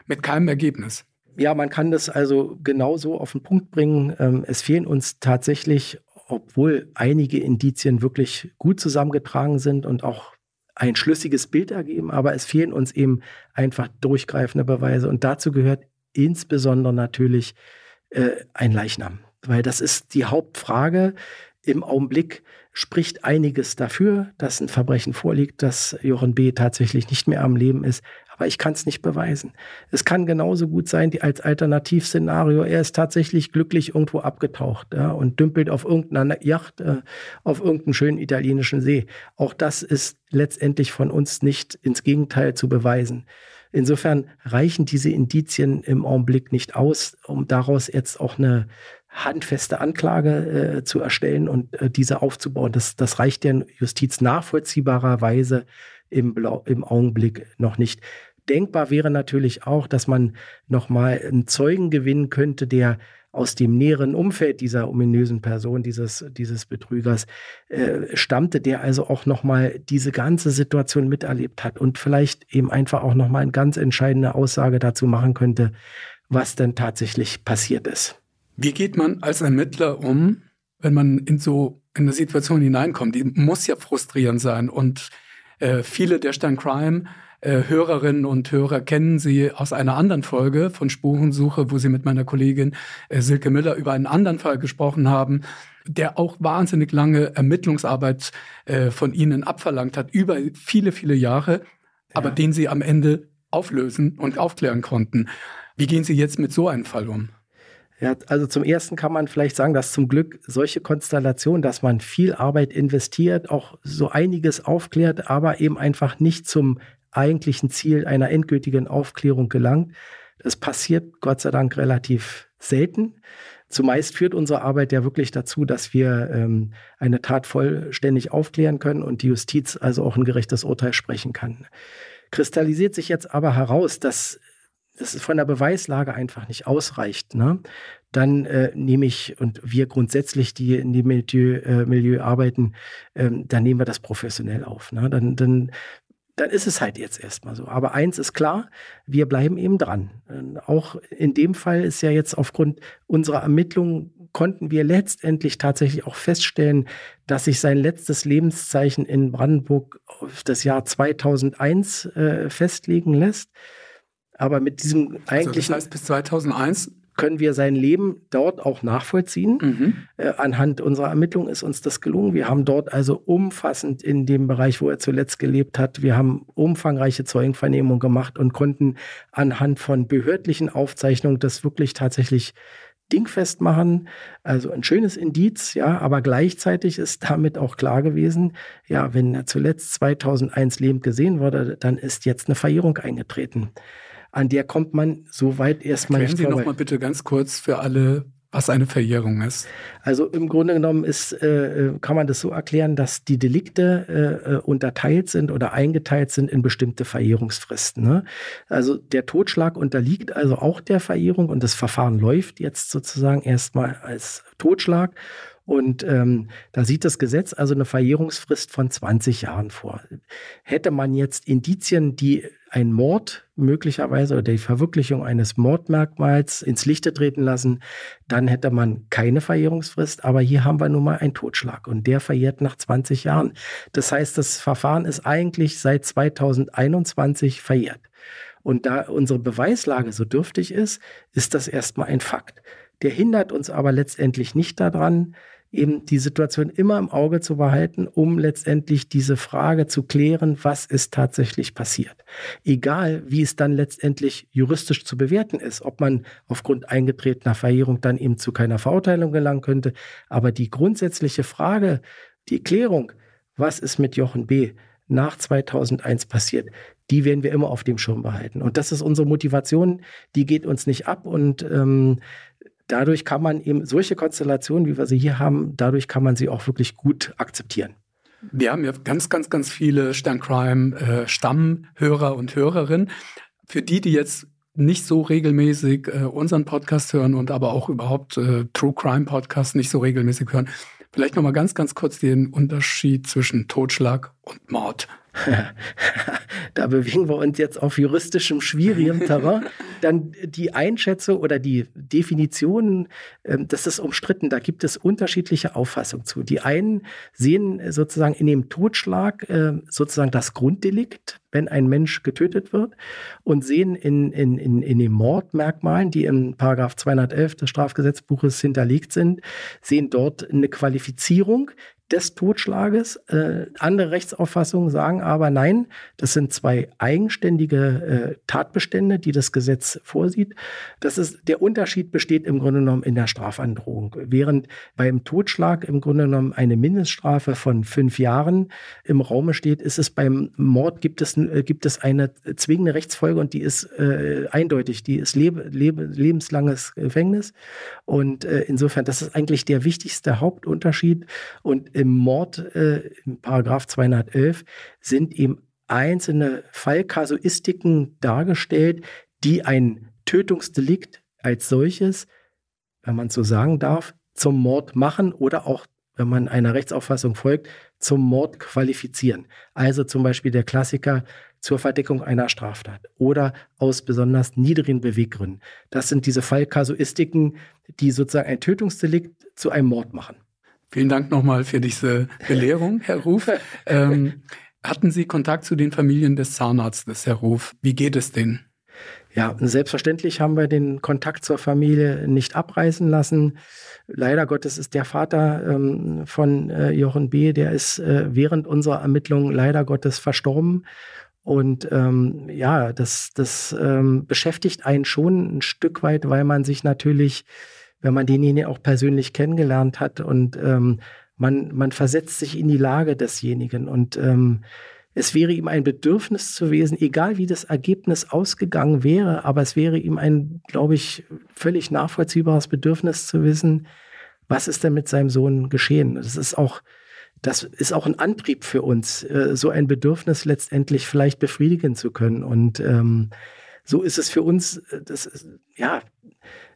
Speaker 2: mit keinem Ergebnis.
Speaker 3: Ja, man kann das also genauso auf den Punkt bringen. Ähm, es fehlen uns tatsächlich, obwohl einige Indizien wirklich gut zusammengetragen sind und auch ein schlüssiges Bild ergeben, aber es fehlen uns eben einfach durchgreifende Beweise. Und dazu gehört insbesondere natürlich äh, ein Leichnam, weil das ist die Hauptfrage im Augenblick spricht einiges dafür, dass ein Verbrechen vorliegt, dass Jochen B. tatsächlich nicht mehr am Leben ist. Aber ich kann es nicht beweisen. Es kann genauso gut sein, die als Alternativszenario, er ist tatsächlich glücklich irgendwo abgetaucht ja, und dümpelt auf irgendeiner Yacht äh, auf irgendeinem schönen italienischen See. Auch das ist letztendlich von uns nicht ins Gegenteil zu beweisen. Insofern reichen diese Indizien im Augenblick nicht aus, um daraus jetzt auch eine handfeste Anklage äh, zu erstellen und äh, diese aufzubauen. Das, das reicht der Justiz nachvollziehbarerweise im, Blau, im Augenblick noch nicht. Denkbar wäre natürlich auch, dass man nochmal einen Zeugen gewinnen könnte, der aus dem näheren Umfeld dieser ominösen Person, dieses, dieses Betrügers, äh, stammte, der also auch nochmal diese ganze Situation miterlebt hat und vielleicht eben einfach auch nochmal eine ganz entscheidende Aussage dazu machen könnte, was denn tatsächlich passiert ist.
Speaker 2: Wie geht man als Ermittler um, wenn man in so eine Situation hineinkommt? Die muss ja frustrierend sein. Und äh, viele der Stern Crime äh, Hörerinnen und Hörer kennen Sie aus einer anderen Folge von Spurensuche, wo Sie mit meiner Kollegin äh, Silke Miller über einen anderen Fall gesprochen haben, der auch wahnsinnig lange Ermittlungsarbeit äh, von Ihnen abverlangt hat, über viele, viele Jahre, aber ja. den Sie am Ende auflösen und aufklären konnten. Wie gehen Sie jetzt mit so einem Fall um?
Speaker 3: Ja, also zum ersten kann man vielleicht sagen, dass zum Glück solche Konstellationen, dass man viel Arbeit investiert, auch so einiges aufklärt, aber eben einfach nicht zum eigentlichen Ziel einer endgültigen Aufklärung gelangt. Das passiert Gott sei Dank relativ selten. Zumeist führt unsere Arbeit ja wirklich dazu, dass wir ähm, eine Tat vollständig aufklären können und die Justiz also auch ein gerechtes Urteil sprechen kann. Kristallisiert sich jetzt aber heraus, dass das von der Beweislage einfach nicht ausreicht, ne? dann äh, nehme ich, und wir grundsätzlich, die in dem Milieu, äh, Milieu arbeiten, ähm, dann nehmen wir das professionell auf. Ne? Dann, dann, dann ist es halt jetzt erstmal so. Aber eins ist klar, wir bleiben eben dran. Ähm, auch in dem Fall ist ja jetzt aufgrund unserer Ermittlungen konnten wir letztendlich tatsächlich auch feststellen, dass sich sein letztes Lebenszeichen in Brandenburg auf das Jahr 2001 äh, festlegen lässt. Aber mit diesem eigentlichen.
Speaker 2: Also das heißt, bis 2001
Speaker 3: können wir sein Leben dort auch nachvollziehen. Mhm. Äh, anhand unserer Ermittlungen ist uns das gelungen. Wir haben dort also umfassend in dem Bereich, wo er zuletzt gelebt hat, wir haben umfangreiche Zeugenvernehmungen gemacht und konnten anhand von behördlichen Aufzeichnungen das wirklich tatsächlich dingfest machen. Also ein schönes Indiz, ja, aber gleichzeitig ist damit auch klar gewesen, ja, wenn er zuletzt 2001 lebend gesehen wurde, dann ist jetzt eine Verjährung eingetreten an der kommt man so weit erstmal
Speaker 2: Erklären nicht Sie noch mal bitte ganz kurz für alle, was eine Verjährung ist.
Speaker 3: Also im Grunde genommen ist, äh, kann man das so erklären, dass die Delikte äh, unterteilt sind oder eingeteilt sind in bestimmte Verjährungsfristen. Ne? Also der Totschlag unterliegt also auch der Verjährung und das Verfahren läuft jetzt sozusagen erstmal als Totschlag. Und ähm, da sieht das Gesetz also eine Verjährungsfrist von 20 Jahren vor. Hätte man jetzt Indizien, die ein Mord möglicherweise oder die Verwirklichung eines Mordmerkmals ins Lichte treten lassen, dann hätte man keine Verjährungsfrist. Aber hier haben wir nun mal einen Totschlag und der verjährt nach 20 Jahren. Das heißt, das Verfahren ist eigentlich seit 2021 verjährt. Und da unsere Beweislage so dürftig ist, ist das erstmal ein Fakt. Der hindert uns aber letztendlich nicht daran, eben die Situation immer im Auge zu behalten, um letztendlich diese Frage zu klären, was ist tatsächlich passiert. Egal, wie es dann letztendlich juristisch zu bewerten ist, ob man aufgrund eingetretener Verjährung dann eben zu keiner Verurteilung gelangen könnte. Aber die grundsätzliche Frage, die Klärung, was ist mit Jochen B. nach 2001 passiert, die werden wir immer auf dem Schirm behalten. Und das ist unsere Motivation, die geht uns nicht ab und ähm, dadurch kann man eben solche Konstellationen, wie wir sie hier haben, dadurch kann man sie auch wirklich gut akzeptieren.
Speaker 2: Wir haben ja ganz, ganz, ganz viele Sterncrime äh, und Hörerinnen. Für die, die jetzt nicht so regelmäßig äh, unseren Podcast hören und aber auch überhaupt äh, True Crime Podcast nicht so regelmäßig hören, vielleicht noch mal ganz, ganz kurz den Unterschied zwischen Totschlag und Mord. (laughs)
Speaker 3: da bewegen wir uns jetzt auf juristischem schwierigem (laughs) Terrain. Dann die Einschätzung oder die Definition, ähm, das ist umstritten. Da gibt es unterschiedliche Auffassungen zu. Die einen sehen sozusagen in dem Totschlag äh, sozusagen das Grunddelikt, wenn ein Mensch getötet wird und sehen in, in, in, in den Mordmerkmalen, die im Paragraph 211 des Strafgesetzbuches hinterlegt sind, sehen dort eine Qualifizierung des Totschlages. Äh, andere Rechtsauffassungen sagen aber nein, das sind zwei eigenständige äh, Tatbestände, die das Gesetz vorsieht. Das ist, der Unterschied besteht im Grunde genommen in der Strafandrohung. Während beim Totschlag im Grunde genommen eine Mindeststrafe von fünf Jahren im Raume steht, ist es beim Mord gibt es, äh, gibt es eine zwingende Rechtsfolge und die ist äh, eindeutig, die ist lebe, lebe, lebenslanges Gefängnis. Und äh, insofern, das ist eigentlich der wichtigste Hauptunterschied. Und im Mord, äh, im Paragraph 211, sind eben einzelne Fallkasuistiken dargestellt, die ein Tötungsdelikt als solches, wenn man so sagen darf, zum Mord machen oder auch, wenn man einer Rechtsauffassung folgt, zum Mord qualifizieren. Also zum Beispiel der Klassiker zur Verdeckung einer Straftat oder aus besonders niedrigen Beweggründen. Das sind diese Fallkasuistiken, die sozusagen ein Tötungsdelikt zu einem Mord machen.
Speaker 2: Vielen Dank nochmal für diese Belehrung, Herr Ruf. Ähm, hatten Sie Kontakt zu den Familien des Zahnarztes, Herr Ruf? Wie geht es denen?
Speaker 3: Ja, selbstverständlich haben wir den Kontakt zur Familie nicht abreißen lassen. Leider Gottes ist der Vater ähm, von äh, Jochen B., der ist äh, während unserer Ermittlungen leider Gottes verstorben. Und ähm, ja, das, das ähm, beschäftigt einen schon ein Stück weit, weil man sich natürlich wenn man denjenigen auch persönlich kennengelernt hat und ähm, man, man versetzt sich in die Lage desjenigen und ähm, es wäre ihm ein Bedürfnis zu gewesen, egal wie das Ergebnis ausgegangen wäre, aber es wäre ihm ein, glaube ich, völlig nachvollziehbares Bedürfnis zu wissen, was ist denn mit seinem Sohn geschehen. Das ist auch, das ist auch ein Antrieb für uns, äh, so ein Bedürfnis letztendlich vielleicht befriedigen zu können. Und ähm, so ist es für uns, äh, das, ja,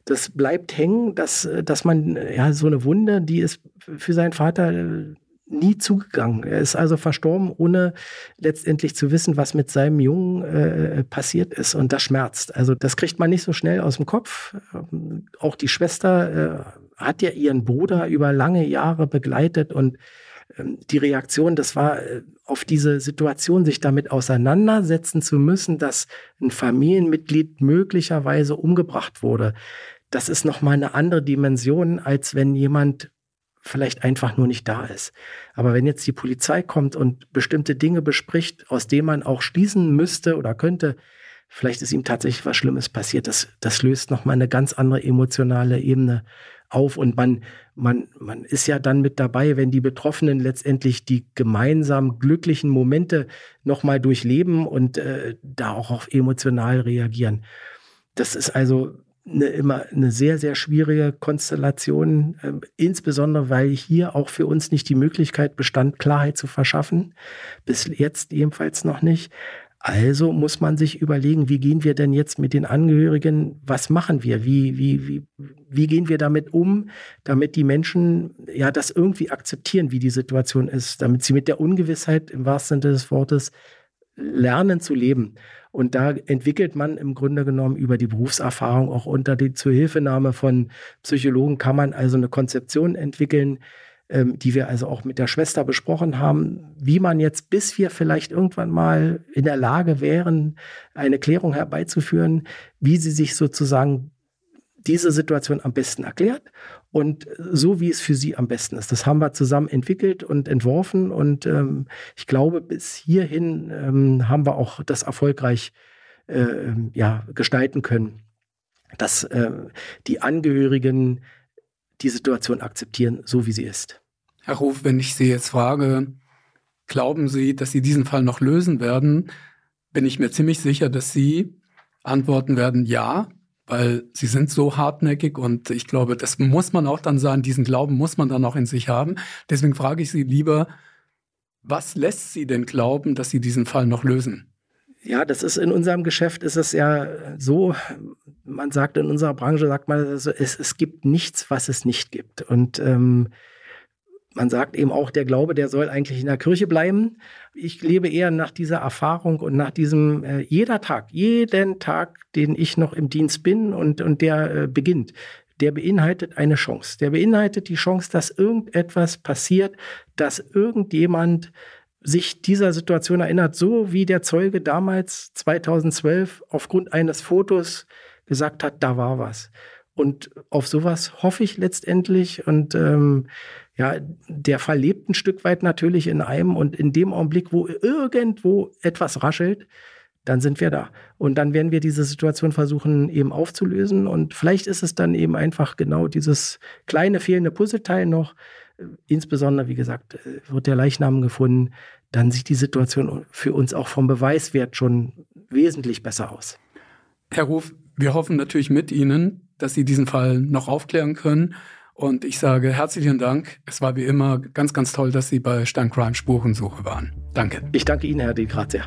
Speaker 3: das bleibt hängen, dass, dass man, ja, so eine Wunde, die ist für seinen Vater äh, nie zugegangen. Er ist also verstorben, ohne letztendlich zu wissen, was mit seinem Jungen äh, passiert ist. Und das schmerzt. Also das kriegt man nicht so schnell aus dem Kopf. Ähm, auch die Schwester äh, hat ja ihren Bruder über lange Jahre begleitet und die Reaktion, das war äh, auf diese Situation, sich damit auseinandersetzen zu müssen, dass ein Familienmitglied möglicherweise umgebracht wurde das ist nochmal eine andere Dimension, als wenn jemand vielleicht einfach nur nicht da ist. Aber wenn jetzt die Polizei kommt und bestimmte Dinge bespricht, aus denen man auch schließen müsste oder könnte, vielleicht ist ihm tatsächlich was Schlimmes passiert, das, das löst nochmal eine ganz andere emotionale Ebene auf und man, man, man ist ja dann mit dabei, wenn die Betroffenen letztendlich die gemeinsam glücklichen Momente nochmal durchleben und äh, da auch auf emotional reagieren. Das ist also eine, immer eine sehr, sehr schwierige Konstellation, äh, insbesondere weil hier auch für uns nicht die Möglichkeit bestand, Klarheit zu verschaffen. Bis jetzt ebenfalls noch nicht. Also muss man sich überlegen, wie gehen wir denn jetzt mit den Angehörigen, was machen wir, wie, wie, wie, wie gehen wir damit um, damit die Menschen ja das irgendwie akzeptieren, wie die Situation ist, damit sie mit der Ungewissheit im wahrsten Sinne des Wortes lernen zu leben. Und da entwickelt man im Grunde genommen über die Berufserfahrung auch unter die Zuhilfenahme von Psychologen kann man also eine Konzeption entwickeln, ähm, die wir also auch mit der Schwester besprochen haben, wie man jetzt, bis wir vielleicht irgendwann mal in der Lage wären, eine Klärung herbeizuführen, wie sie sich sozusagen diese Situation am besten erklärt und so, wie es für sie am besten ist. Das haben wir zusammen entwickelt und entworfen und ähm, ich glaube, bis hierhin ähm, haben wir auch das erfolgreich äh, ja, gestalten können, dass äh, die Angehörigen die Situation akzeptieren, so wie sie ist.
Speaker 2: Herr Ruf, wenn ich Sie jetzt frage, glauben Sie, dass Sie diesen Fall noch lösen werden, bin ich mir ziemlich sicher, dass Sie antworten werden, ja, weil Sie sind so hartnäckig und ich glaube, das muss man auch dann sagen, diesen Glauben muss man dann auch in sich haben. Deswegen frage ich Sie lieber, was lässt Sie denn glauben, dass Sie diesen Fall noch lösen?
Speaker 3: Ja, das ist in unserem Geschäft ist es ja so, man sagt in unserer Branche, sagt man, also es, es gibt nichts, was es nicht gibt. Und ähm, man sagt eben auch, der Glaube, der soll eigentlich in der Kirche bleiben. Ich lebe eher nach dieser Erfahrung und nach diesem, äh, jeder Tag, jeden Tag, den ich noch im Dienst bin und, und der äh, beginnt, der beinhaltet eine Chance. Der beinhaltet die Chance, dass irgendetwas passiert, dass irgendjemand sich dieser Situation erinnert, so wie der Zeuge damals 2012 aufgrund eines Fotos gesagt hat, da war was. Und auf sowas hoffe ich letztendlich. Und ähm, ja, der Fall lebt ein Stück weit natürlich in einem. Und in dem Augenblick, wo irgendwo etwas raschelt, dann sind wir da. Und dann werden wir diese Situation versuchen eben aufzulösen. Und vielleicht ist es dann eben einfach genau dieses kleine fehlende Puzzleteil noch. Insbesondere, wie gesagt, wird der Leichnam gefunden. Dann sieht die Situation für uns auch vom Beweiswert schon wesentlich besser aus.
Speaker 2: Herr Ruf, wir hoffen natürlich mit Ihnen, dass Sie diesen Fall noch aufklären können. Und ich sage herzlichen Dank. Es war wie immer ganz, ganz toll, dass Sie bei Sterncrime Spurensuche waren. Danke.
Speaker 3: Ich danke Ihnen, Herr De Grazia.